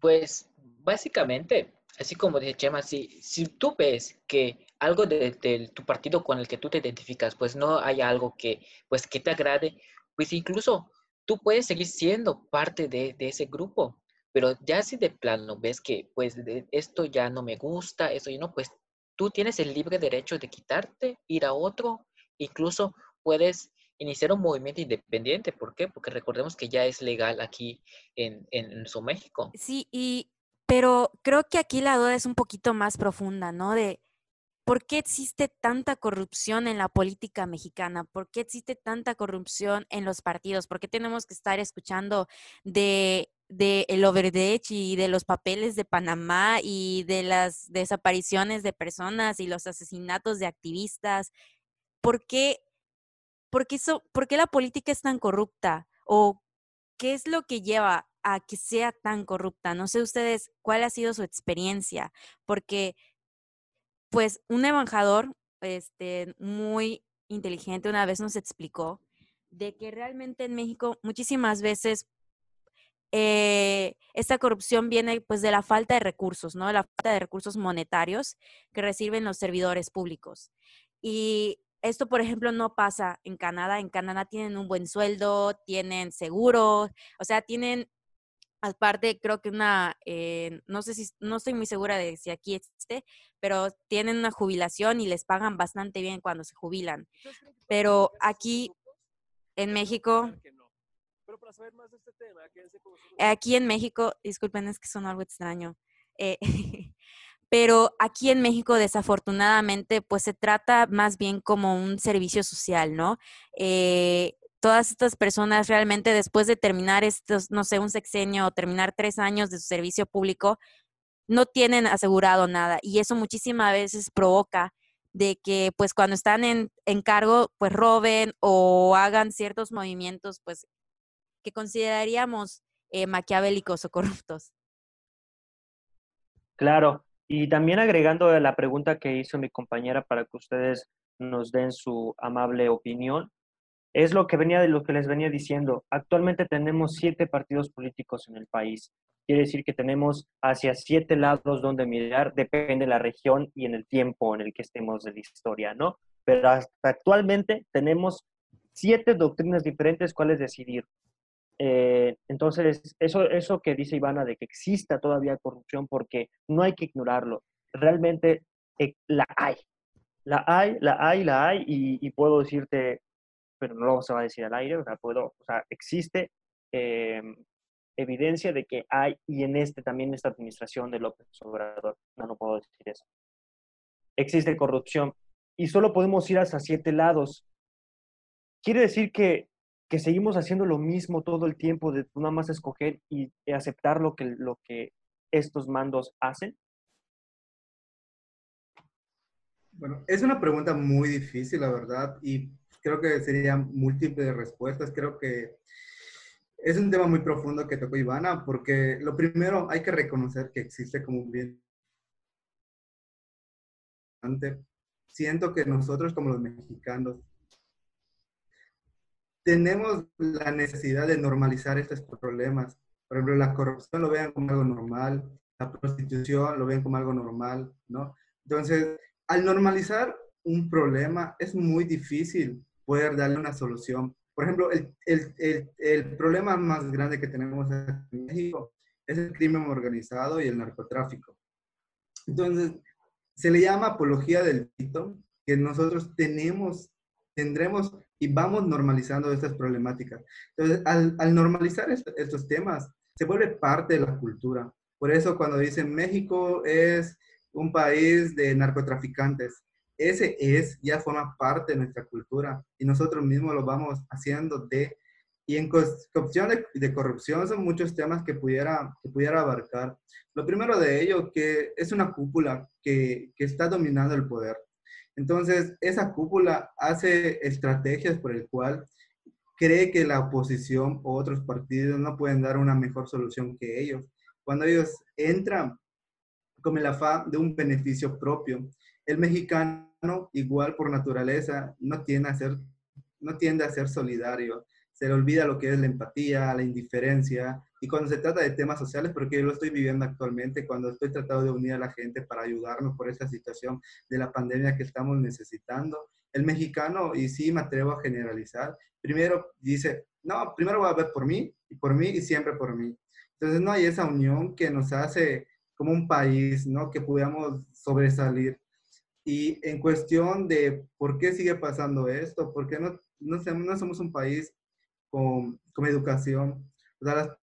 pues básicamente, así como dice Chema, si, si tú ves que algo de, tu partido con el que tú te identificas, pues no hay algo que, pues, que te agrade, pues incluso tú puedes seguir siendo parte de, de ese grupo. Pero ya si de plano ves que pues esto ya no me gusta, eso y no, pues tú tienes el libre derecho de quitarte, ir a otro, incluso puedes iniciar un movimiento independiente. ¿Por qué? Porque recordemos que ya es legal aquí en, en, en su México. Sí, y, pero creo que aquí la duda es un poquito más profunda, ¿no? De por qué existe tanta corrupción en la política mexicana, por qué existe tanta corrupción en los partidos, por qué tenemos que estar escuchando de de el overdech y de los papeles de Panamá y de las desapariciones de personas y los asesinatos de activistas. ¿Por qué, la política es tan corrupta? ¿O qué es lo que lleva a que sea tan corrupta? No sé ustedes cuál ha sido su experiencia, porque pues un embajador este, muy inteligente una vez nos explicó de que realmente en México muchísimas veces eh, esta corrupción viene pues de la falta de recursos, ¿no? De la falta de recursos monetarios que reciben los servidores públicos. Y esto, por ejemplo, no pasa en Canadá. En Canadá tienen un buen sueldo, tienen seguro, o sea, tienen aparte creo que una, eh, no sé si, no estoy muy segura de si aquí existe, pero tienen una jubilación y les pagan bastante bien cuando se jubilan. Pero aquí en México para saber más de este tema, Aquí en México, disculpen, es que son algo extraño. Eh, pero aquí en México, desafortunadamente, pues se trata más bien como un servicio social, ¿no? Eh, todas estas personas realmente después de terminar estos, no sé, un sexenio o terminar tres años de su servicio público, no tienen asegurado nada y eso muchísimas veces provoca de que pues cuando están en, cargo pues roben o hagan ciertos movimientos pues que consideraríamos eh, maquiavélicos o corruptos. Claro, y también agregando la pregunta que hizo mi compañera para que ustedes nos den su amable opinión, es lo que venía de lo que les venía diciendo. Actualmente tenemos siete partidos políticos en el país. Quiere decir que tenemos hacia siete lados donde mirar, depende de la región y en el tiempo en el que estemos de la historia, ¿no? Pero hasta actualmente tenemos siete doctrinas diferentes cuáles decidir. Eh, entonces, eso, eso que dice Ivana de que exista todavía corrupción, porque no hay que ignorarlo, realmente eh, la hay. La hay, la hay, la hay, y, puedo decirte, pero no se va a decir al aire, o sea, puedo, o sea, existe em, evidencia de que hay, y en este también esta administración de López Obrador, no, no puedo decir eso. Existe corrupción, y solo podemos ir hasta siete lados. Quiere decir que que seguimos haciendo lo mismo todo el tiempo de nada más escoger y aceptar lo que, lo que estos mandos hacen? Bueno, es una pregunta muy difícil, la verdad, y creo que serían múltiples respuestas. Creo que es un tema muy profundo que tocó Ivana, porque lo primero hay que reconocer que existe como un bien. Siento que nosotros como los mexicanos tenemos la necesidad de normalizar estos problemas. Por ejemplo, la corrupción lo vean como algo normal, la prostitución lo ven como algo normal, ¿no? Entonces, al normalizar un problema, es muy difícil poder darle una solución. Por ejemplo, el, el, el, problema más grande que tenemos en México es el crimen organizado y el narcotráfico. Entonces, se le llama apología del delito, que nosotros tenemos, tendremos y vamos normalizando estas problemáticas. Entonces, al, normalizar estos temas, se vuelve parte de la cultura. Por eso cuando dicen México es un país de narcotraficantes, ese es, ya forma parte de nuestra cultura y nosotros mismos lo vamos haciendo de, y en cuestión de, de, corrupción son muchos temas que pudiera, que pudiera abarcar. Lo primero de ello, que es una cúpula que, que está dominando el poder. Entonces, esa cúpula hace estrategias por el cual cree que la oposición o otros partidos no pueden dar una mejor solución que ellos. Cuando ellos entran con el afán de un beneficio propio, el mexicano, igual por naturaleza, no tiende a ser, no tiende a ser solidario. Se le olvida lo que es la empatía, la indiferencia, y cuando se trata de temas sociales, porque yo lo estoy viviendo actualmente, cuando estoy tratando de unir a la gente para ayudarnos por esta situación de la pandemia que estamos necesitando, el mexicano, y sí me atrevo a generalizar, primero dice, no, primero voy a ver por mí, y por mí, y siempre por mí. Entonces no hay esa unión que nos hace como un país, ¿no? Que podamos sobresalir. Y en cuestión de por qué sigue pasando esto, por qué no, no, no somos un país con, con educación.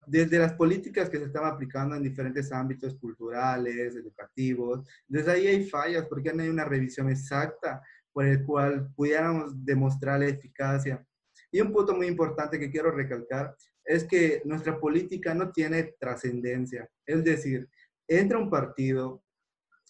Desde las políticas que se están aplicando en diferentes ámbitos culturales, educativos, desde ahí hay fallas porque no hay una revisión exacta por el cual pudiéramos demostrar la eficacia. Y un punto muy importante que quiero recalcar es que nuestra política no tiene trascendencia. Es decir, entra un partido,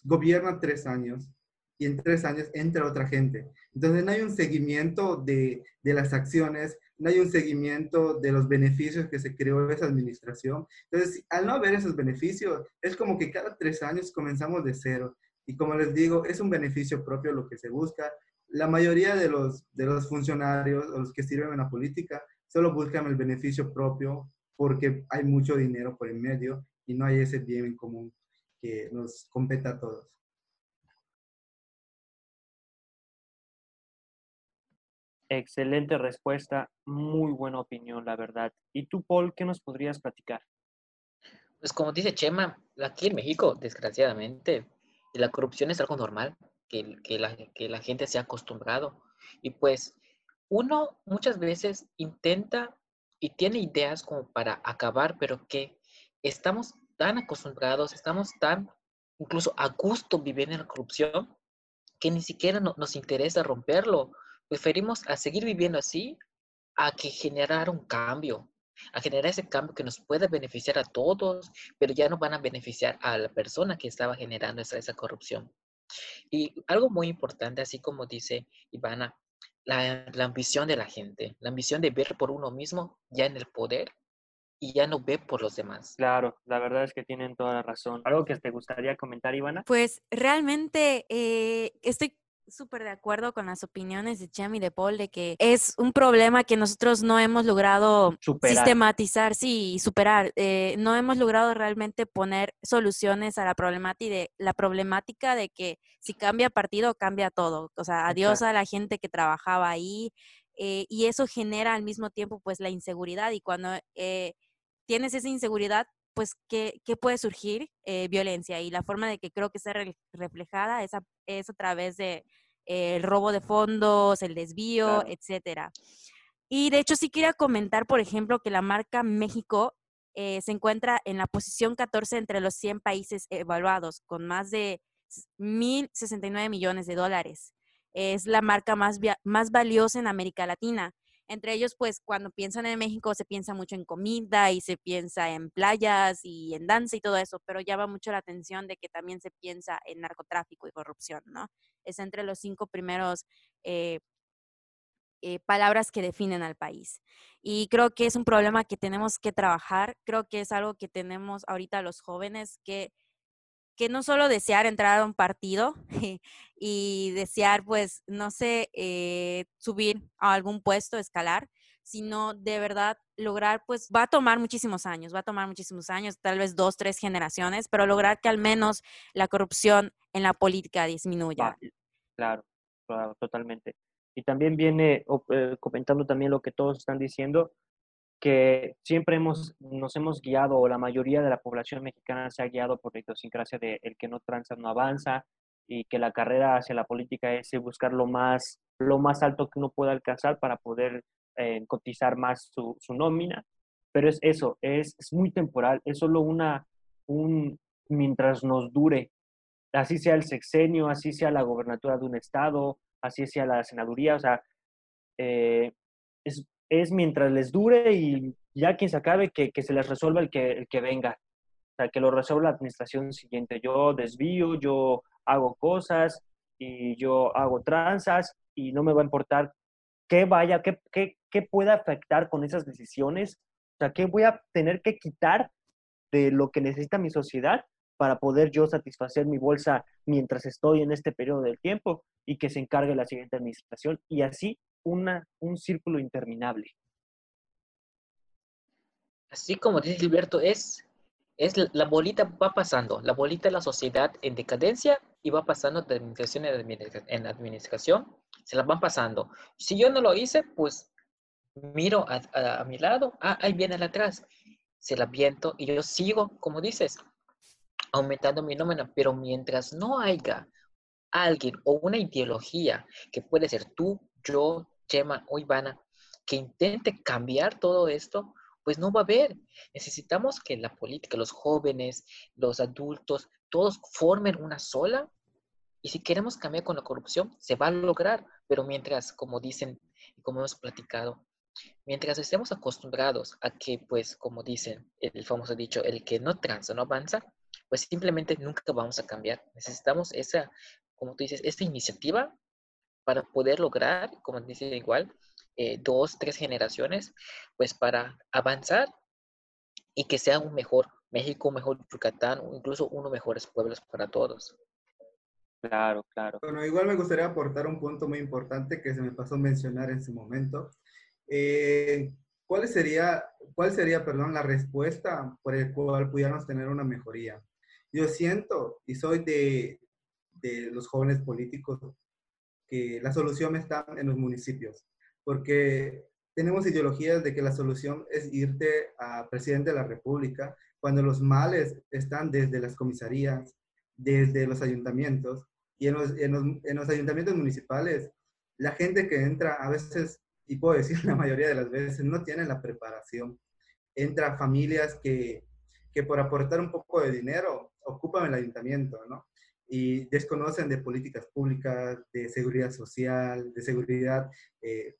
gobierna tres años y en tres años entra otra gente. Entonces no hay un seguimiento de, de las acciones, no hay un seguimiento de los beneficios que se creó esa administración. Entonces, al no haber esos beneficios, es como que cada tres años comenzamos de cero. Y como les digo, es un beneficio propio lo que se busca. La mayoría de los, de los funcionarios o los que sirven en la política solo buscan el beneficio propio porque hay mucho dinero por en medio y no hay ese bien en común que nos compete a todos. Excelente respuesta, muy buena opinión, la verdad. ¿Y tú, Paul, qué nos podrías platicar? Pues como dice Chema, aquí en México, desgraciadamente, la corrupción es algo normal, que, que, la, que la gente se ha acostumbrado. Y pues uno muchas veces intenta y tiene ideas como para acabar, pero que estamos tan acostumbrados, estamos tan incluso a gusto viviendo en la corrupción, que ni siquiera nos interesa romperlo. Preferimos a seguir viviendo así a que generar un cambio, a generar ese cambio que nos pueda beneficiar a todos, pero ya no van a beneficiar a la persona que estaba generando esa, esa corrupción. Y algo muy importante, así como dice Ivana, la, la, ambición de la gente, la ambición de ver por uno mismo ya en el poder y ya no ve por los demás. Claro, la verdad es que tienen toda la razón. ¿Algo que te gustaría comentar, Ivana? Pues realmente eh, estoy súper de acuerdo con las opiniones de Cham y de Paul de que es un problema que nosotros no hemos logrado Superar. sistematizar, sí, y superar. Eh, no hemos logrado realmente poner soluciones a la problemática de la problemática de que si cambia partido cambia todo. O sea, adiós Exacto. a la gente que trabajaba ahí eh, y eso genera al mismo tiempo pues la inseguridad y cuando eh, tienes esa inseguridad pues, ¿qué, qué puede surgir? Eh, violencia. Y la forma de que creo que está re reflejada es a, es a través de eh, el robo de fondos, el desvío, Claro. etcétera. Y de hecho sí quería comentar, por ejemplo, que la marca México eh, se encuentra en la posición 14 entre los 100 países evaluados, con más de 1.069 millones de dólares. Es la marca más, más valiosa en América Latina. Entre ellos, pues cuando piensan en México se piensa mucho en comida y se piensa en playas y en danza y todo eso, pero llama mucho la atención de que también se piensa en narcotráfico y corrupción, ¿no? Es entre los cinco primeros eh, eh, palabras que definen al país. Y creo que es un problema que tenemos que trabajar, creo que es algo que tenemos ahorita los jóvenes que que no solo desear entrar a un partido y desear, pues, no sé, eh, subir a algún puesto, escalar, sino de verdad lograr, pues, va a tomar muchísimos años, va a tomar muchísimos años, tal vez dos, tres generaciones, pero lograr que al menos la corrupción en la política disminuya. Va, Claro, claro, totalmente. Y también viene eh, comentando también lo que todos están diciendo, que siempre hemos, nos hemos guiado, o la mayoría de la población mexicana se ha guiado por la idiosincrasia de el que no tranza no avanza, y que la carrera hacia la política es buscar lo más, lo más alto que uno pueda alcanzar para poder eh, cotizar más su, su nómina. Pero es eso, es, es muy temporal, es solo una, un, mientras nos dure, así sea el sexenio, así sea la gobernatura de un estado, así sea la senaduría, o sea, eh, es, es mientras les dure y ya quien se acabe, que, que se les resuelva el que, el que venga. O sea, que lo resuelva la administración siguiente. Yo desvío, yo hago cosas y yo hago tranzas y no me va a importar qué vaya, qué, qué, qué pueda afectar con esas decisiones. O sea, qué voy a tener que quitar de lo que necesita mi sociedad para poder yo satisfacer mi bolsa mientras estoy en este periodo del tiempo y que se encargue la siguiente administración y así una, un círculo interminable. Así como dice Gilberto, es, es la- bolita va pasando, la bolita de la sociedad en decadencia y va pasando de administración en administra- en administración, se la van pasando. Si yo no lo hice, pues miro a mi lado, ah, ahí viene el atrás, se la viento y yo sigo, como dices, aumentando mi nómina, pero mientras no haya alguien o una ideología que puede ser tú, yo, Chema o Ivana, que intente cambiar todo esto, pues no va a haber. Necesitamos que la política, los jóvenes, los adultos, todos formen una sola. Y si queremos cambiar con la corrupción, se va a lograr. Pero mientras, como dicen y como hemos platicado, mientras estemos acostumbrados a que, pues, como dicen el famoso dicho, el que no tranza no avanza, pues simplemente nunca vamos a cambiar. Necesitamos esa, como tú dices, esta iniciativa para poder lograr, como dicen igual, eh, dos, tres generaciones, pues para avanzar y que sea un mejor México, un mejor Yucatán, incluso uno mejores pueblos para todos. Claro, claro. Bueno, igual me gustaría aportar un punto muy importante que se me pasó a mencionar en su momento. Eh, ¿Cuál sería, cuál sería, perdón, la respuesta por el cual pudiéramos tener una mejoría? Yo siento, y soy de, de los jóvenes políticos, que la solución está en los municipios porque tenemos ideologías de que la solución es irte a presidente de la República, cuando los males están desde las comisarías, desde los ayuntamientos, y en los, en los, ayuntamientos municipales, la gente que entra a veces, y puedo decir la mayoría de las veces, no tiene la preparación. Entra familias que, que por aportar un poco de dinero ocupan el ayuntamiento, ¿no? Y desconocen de políticas públicas, de seguridad social, de seguridad eh,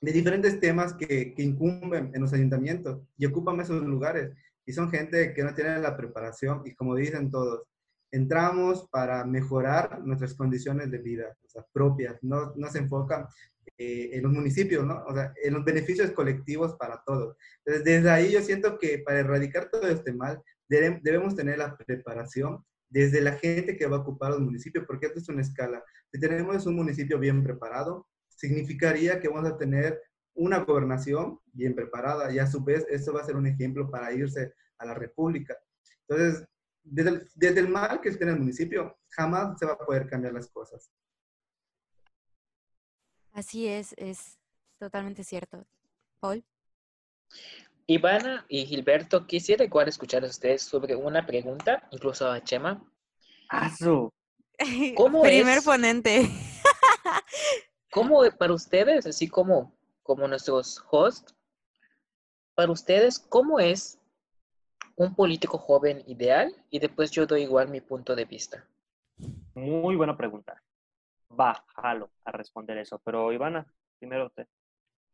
de diferentes temas que, que, incumben en los ayuntamientos y ocupan esos lugares. Y son gente que no tiene la preparación y como dicen todos, entramos para mejorar nuestras condiciones de vida o sea, propias, no, no se enfocan eh, en los municipios, ¿no? O sea, en los beneficios colectivos para todos. Entonces, desde ahí yo siento que para erradicar todo este mal, debemos tener la preparación desde la gente que va a ocupar los municipios, porque esto es una escala. Si tenemos un municipio bien preparado, significaría que vamos a tener una gobernación bien preparada y a su vez eso va a ser un ejemplo para irse a la república. Entonces, desde el, mal que esté en el municipio, jamás se va a poder cambiar las cosas. Así es, es totalmente cierto. Paul. Ivana y Gilberto, quisiera igual escuchar a ustedes sobre una pregunta, incluso a Chema. ¡Azu! ¿Cómo Primer ponente. ¿Cómo para ustedes, así como, como nuestros hosts, para ustedes, cómo es un político joven ideal? Y después yo doy igual mi punto de vista. Muy buena pregunta. Va, jalo a responder eso. Pero Ivana, primero usted.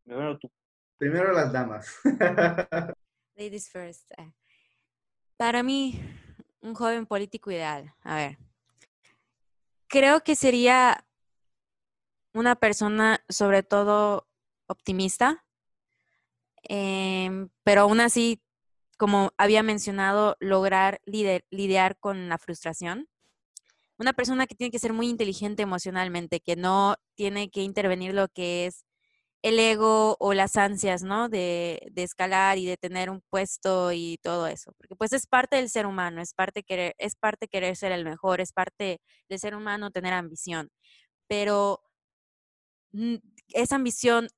Primero tú. Primero las damas. Ladies first. Eh. Para mí, un joven político ideal. A ver. Creo que sería una persona sobre todo optimista, em, pero aún así, como había mencionado, lograr lidiar con la frustración. Una persona que tiene que ser muy inteligente emocionalmente, que no tiene que intervenir lo que es el ego o las ansias, ¿no? De, de, escalar y de tener un puesto y todo eso. Porque pues es parte del ser humano, es parte querer, es parte querer ser el mejor, es parte del ser humano tener ambición. Pero esa ambición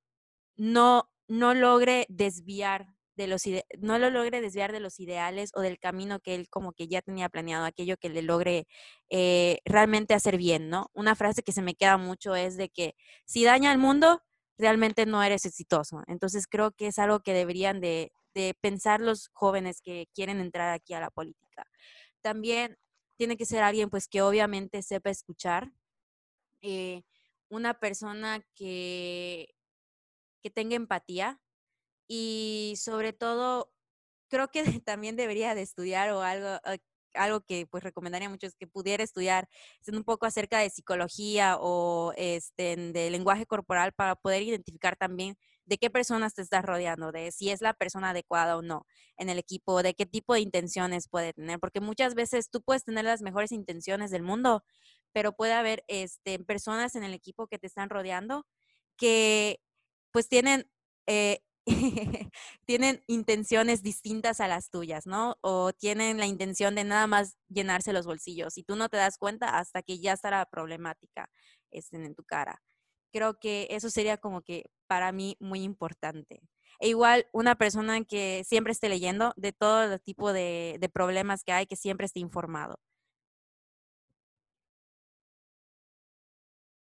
no, no logre desviar de los no lo logre desviar de los ideales o del camino que él como que ya tenía planeado, aquello que le logre eh, realmente hacer bien, ¿no? Una frase que se me queda mucho es de que si daña al mundo, realmente no eres exitoso. Entonces creo que es algo que deberían de, de pensar los jóvenes que quieren entrar aquí a la política. También tiene que ser alguien pues que obviamente sepa escuchar, eh, una persona que, que tenga empatía y sobre todo creo que también debería de estudiar o algo, algo que pues recomendaría mucho es que pudiera estudiar un poco acerca de psicología o este, de lenguaje corporal para poder identificar también de qué personas te estás rodeando, de si es la persona adecuada o no en el equipo, de qué tipo de intenciones puede tener, porque muchas veces tú puedes tener las mejores intenciones del mundo, pero puede haber este, personas en el equipo que te están rodeando que pues tienen, eh, tienen intenciones distintas a las tuyas, ¿no? O tienen la intención de nada más llenarse los bolsillos y tú no te das cuenta hasta que ya está la problemática este, en tu cara. Creo que eso sería como que para mí muy importante. E igual una persona que siempre esté leyendo de todo tipo de, de problemas que hay, que siempre esté informado.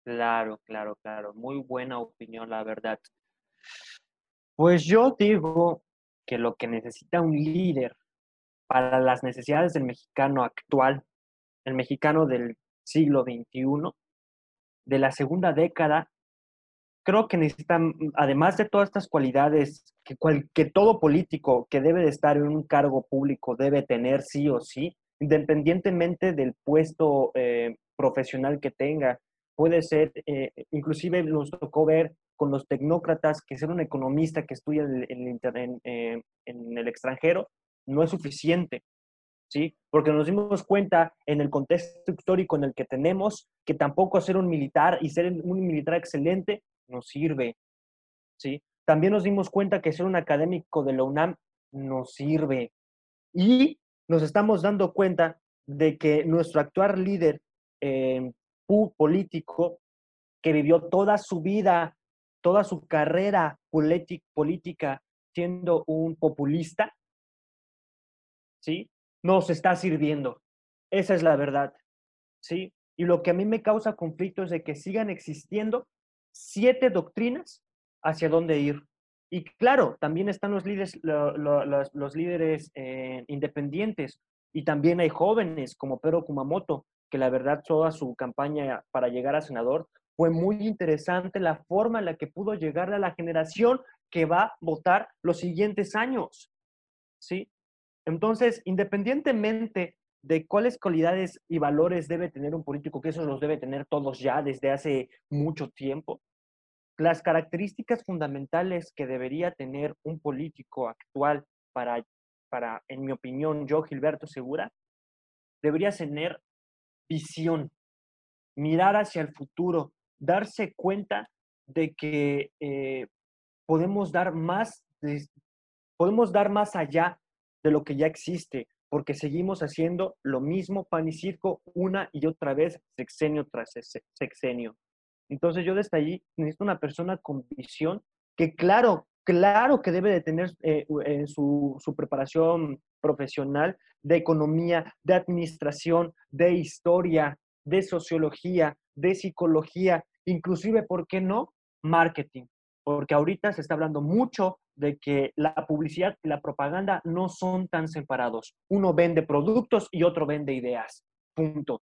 Claro, claro, claro. Muy buena opinión, la verdad. Pues yo digo que lo que necesita un líder para las necesidades del mexicano actual, el mexicano del siglo XXI, de la segunda década, creo que necesitan, además de todas estas cualidades que, que todo político que debe de estar en un cargo público debe tener sí o sí, independientemente del puesto eh, profesional que tenga, puede ser, eh, inclusive nos tocó ver con los tecnócratas que ser un economista que estudia en, en, en, el extranjero no es suficiente, ¿sí? Porque nos dimos cuenta en el contexto histórico en el que tenemos que tampoco ser un militar y ser un militar excelente nos sirve, ¿sí? También nos dimos cuenta que ser un académico de la UNAM nos sirve. Y nos estamos dando cuenta de que nuestro actual líder eh, político, que vivió toda su vida, toda su carrera política siendo un populista, ¿sí? Nos está sirviendo. Esa es la verdad, ¿sí? Y lo que a mí me causa conflicto es de que sigan existiendo siete doctrinas hacia dónde ir. Y claro, también están los líderes, los, líderes eh, independientes y también hay jóvenes como Pedro Kumamoto, que la verdad toda su campaña para llegar a senador fue muy interesante la forma en la que pudo llegar a la generación que va a votar los siguientes años. ¿Sí? Entonces, independientemente de cuáles cualidades y valores debe tener un político, que eso los debe tener todos ya desde hace mucho tiempo, las características fundamentales que debería tener un político actual para, para en mi opinión, yo, Gilberto Segura, debería tener visión, mirar hacia el futuro, darse cuenta de que eh, podemos dar más, podemos dar más allá de lo que ya existe, porque seguimos haciendo lo mismo pan y circo una y otra vez, sexenio tras sexenio. Entonces yo desde allí necesito una persona con visión que claro, claro que debe de tener eh, en su, su, preparación profesional de economía, de administración, de historia, de sociología, de psicología, inclusive, ¿por qué no? Marketing. Porque ahorita se está hablando mucho de que la publicidad y la propaganda no son tan separados. Uno vende productos y otro vende ideas. Punto.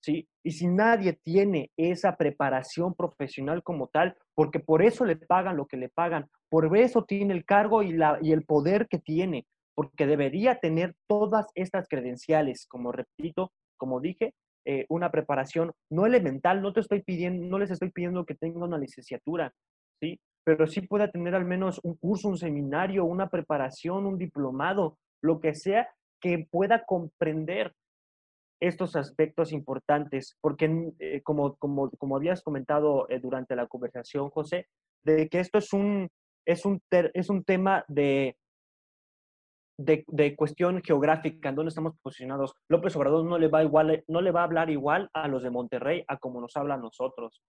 ¿sí? Y si nadie tiene esa preparación profesional como tal, porque por eso le pagan lo que le pagan, por eso tiene el cargo y, la, y el poder que tiene, porque debería tener todas estas credenciales, como repito, como dije, eh, una preparación no elemental, no te estoy pidiendo, no les estoy pidiendo que tenga una licenciatura, ¿sí? Pero sí pueda tener al menos un curso, un seminario, una preparación, un diplomado, lo que sea que pueda comprender estos aspectos importantes, porque eh, como, como, como habías comentado eh, durante la conversación, José, de que esto es un, es un, es un tema de, de, de, cuestión geográfica, en donde estamos posicionados. López Obrador no le, va igual, no le va a hablar igual a los de Monterrey a como nos habla a nosotros.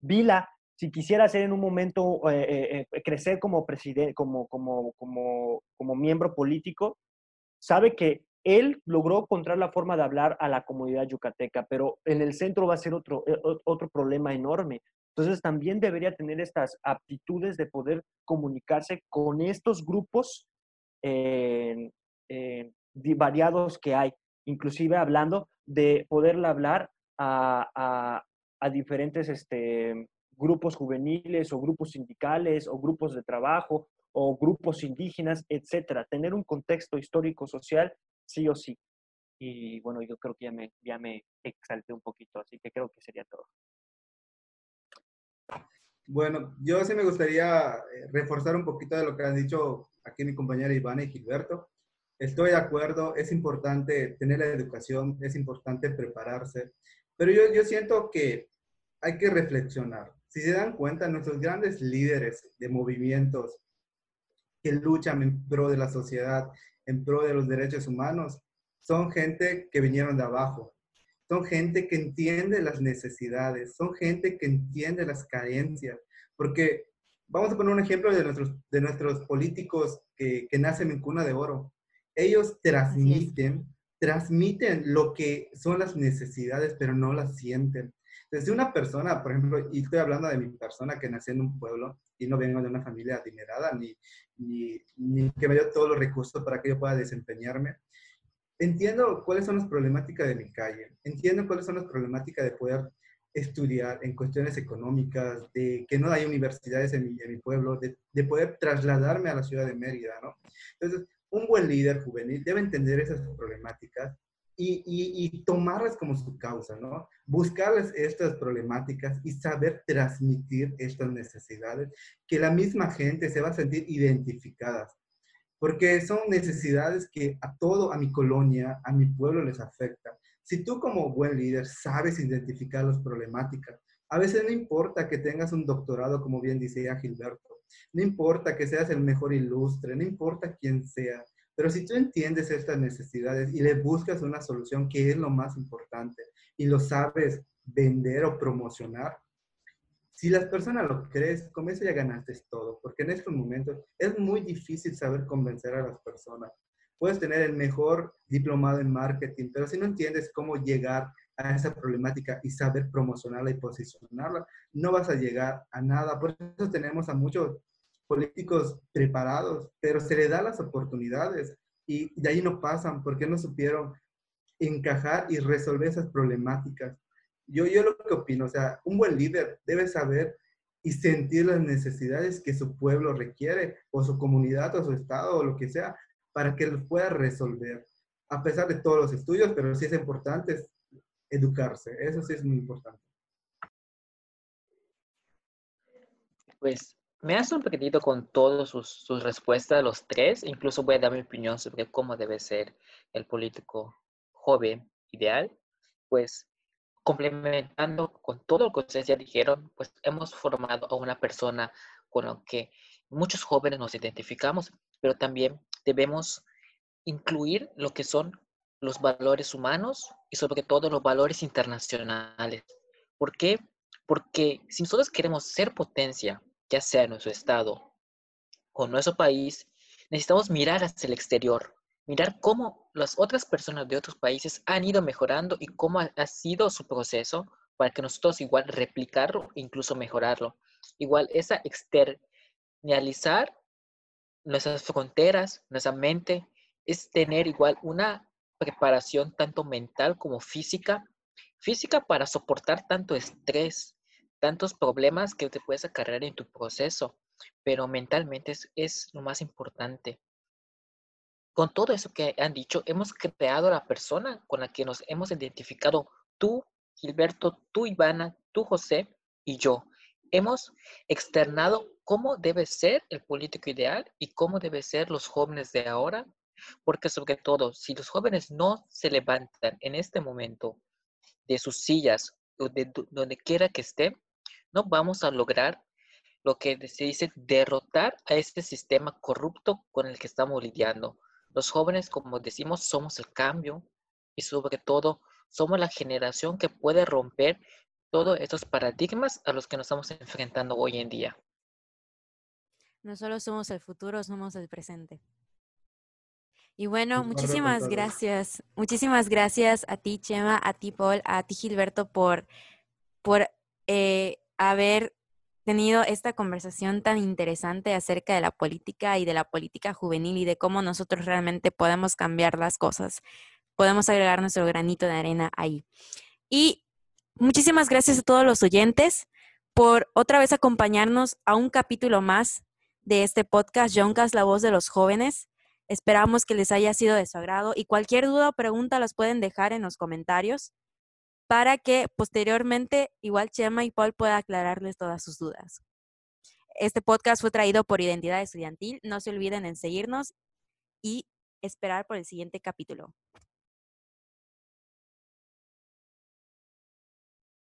Vila, si quisiera ser en un momento, eh, crecer como presidente, como, como, como, como miembro político, sabe que él logró encontrar la forma de hablar a la comunidad yucateca, pero en el centro va a ser otro, eh, otro problema enorme. Entonces también debería tener estas aptitudes de poder comunicarse con estos grupos variados que hay, inclusive hablando de poderle hablar a, a diferentes este, grupos juveniles o grupos sindicales o grupos de trabajo o grupos indígenas, etcétera. Tener un contexto histórico-social sí o sí. Y bueno, yo creo que ya me, ya me exalté un poquito, así que creo que sería todo. Bueno, yo sí me gustaría eh, reforzar un poquito de lo que han dicho aquí mi compañera Ivana y Gilberto. Estoy de acuerdo, es importante tener la educación, es importante prepararse, pero yo, yo siento que hay que reflexionar. Si se dan cuenta, nuestros grandes líderes de movimientos que luchan en pro de la sociedad, en pro de los derechos humanos, son gente que vinieron de abajo, son gente que entiende las necesidades, son gente que entiende las carencias, porque vamos a poner un ejemplo de nuestros, de nuestros políticos que, que nacen en cuna de oro. Ellos transmiten, transmiten lo que son las necesidades, pero no las sienten. Desde una persona, por ejemplo, y estoy hablando de mi persona que nací en un pueblo y no vengo de una familia adinerada, ni, ni, ni que me dio todos los recursos para que yo pueda desempeñarme. Entiendo cuáles son las problemáticas de mi calle, entiendo cuáles son las problemáticas de poder estudiar en cuestiones económicas, de que no hay universidades en mi, en mi pueblo, de, de, poder trasladarme a la ciudad de Mérida, ¿no? Entonces, un buen líder juvenil debe entender esas problemáticas y, y, y, tomarlas como su causa, ¿no? Buscarles estas problemáticas y saber transmitir estas necesidades, que la misma gente se va a sentir identificadas, porque son necesidades que a todo, a mi colonia, a mi pueblo les afecta. Si tú como buen líder sabes identificar las problemáticas, a veces no importa que tengas un doctorado, como bien decía Gilberto, no importa que seas el mejor ilustre, no importa quién sea, pero si tú entiendes estas necesidades y le buscas una solución, que es lo más importante, y lo sabes vender o promocionar, si las personas lo crees, con eso ya ganaste todo, porque en estos momentos es muy difícil saber convencer a las personas. Puedes tener el mejor diplomado en marketing, pero si no entiendes cómo llegar a esa problemática y saber promocionarla y posicionarla, no vas a llegar a nada. Por eso tenemos a muchos políticos preparados, pero se le da las oportunidades y de ahí no pasan porque no supieron encajar y resolver esas problemáticas. Yo, yo lo que opino, o sea, un buen líder debe saber y sentir las necesidades que su pueblo requiere, o su comunidad, o su estado, o lo que sea, para que lo pueda resolver, a pesar de todos los estudios, pero sí es importante educarse, eso sí es muy importante. Pues me has sorprendido con todas sus, sus, respuestas, los tres. Incluso voy a dar mi opinión sobre cómo debe ser el político joven ideal. Pues complementando con todo lo que ustedes ya dijeron, pues hemos formado a una persona con la que muchos jóvenes nos identificamos, pero también debemos incluir lo que son los valores humanos y sobre todo los valores internacionales. ¿Por qué? Porque si nosotros queremos ser potencia, ya sea en nuestro estado o nuestro país, necesitamos mirar hacia el exterior, mirar cómo las otras personas de otros países han ido mejorando y cómo ha, sido su proceso para que nosotros igual replicarlo e incluso mejorarlo. Igual esa externalizar nuestras fronteras, nuestra mente, es tener igual una preparación tanto mental como física. Física para soportar tanto estrés, tantos problemas que te puedes acarrear en tu proceso, pero mentalmente es, es lo más importante. Con todo eso que han dicho, hemos creado la persona con la que nos hemos identificado tú, Gilberto, tú, Ivana, tú, José y yo. Hemos externado cómo debe ser el político ideal y cómo debe ser los jóvenes de ahora, porque sobre todo, si los jóvenes no se levantan en este momento de sus sillas o de donde quiera que estén, no vamos a lograr lo que se dice derrotar a este sistema corrupto con el que estamos lidiando. Los jóvenes, como decimos, somos el cambio y sobre todo somos la generación que puede romper todos estos paradigmas a los que nos estamos enfrentando hoy en día. No solo somos el futuro, somos el presente. Y bueno, muchísimas gracias. Muchísimas gracias a ti, Chema, a ti, Paul, a ti, Gilberto, por, por eh, haber tenido esta conversación tan interesante acerca de la política y de la política juvenil y de cómo nosotros realmente podemos cambiar las cosas. Podemos agregar nuestro granito de arena ahí. Y muchísimas gracias a todos los oyentes por otra vez acompañarnos a un capítulo más de este podcast, Yoncas, la voz de los jóvenes. Esperamos que les haya sido de su agrado y cualquier duda o pregunta las pueden dejar en los comentarios para que posteriormente igual Chema y Paul pueda aclararles todas sus dudas. Este podcast fue traído por Identidad Estudiantil. No se olviden en seguirnos y esperar por el siguiente capítulo.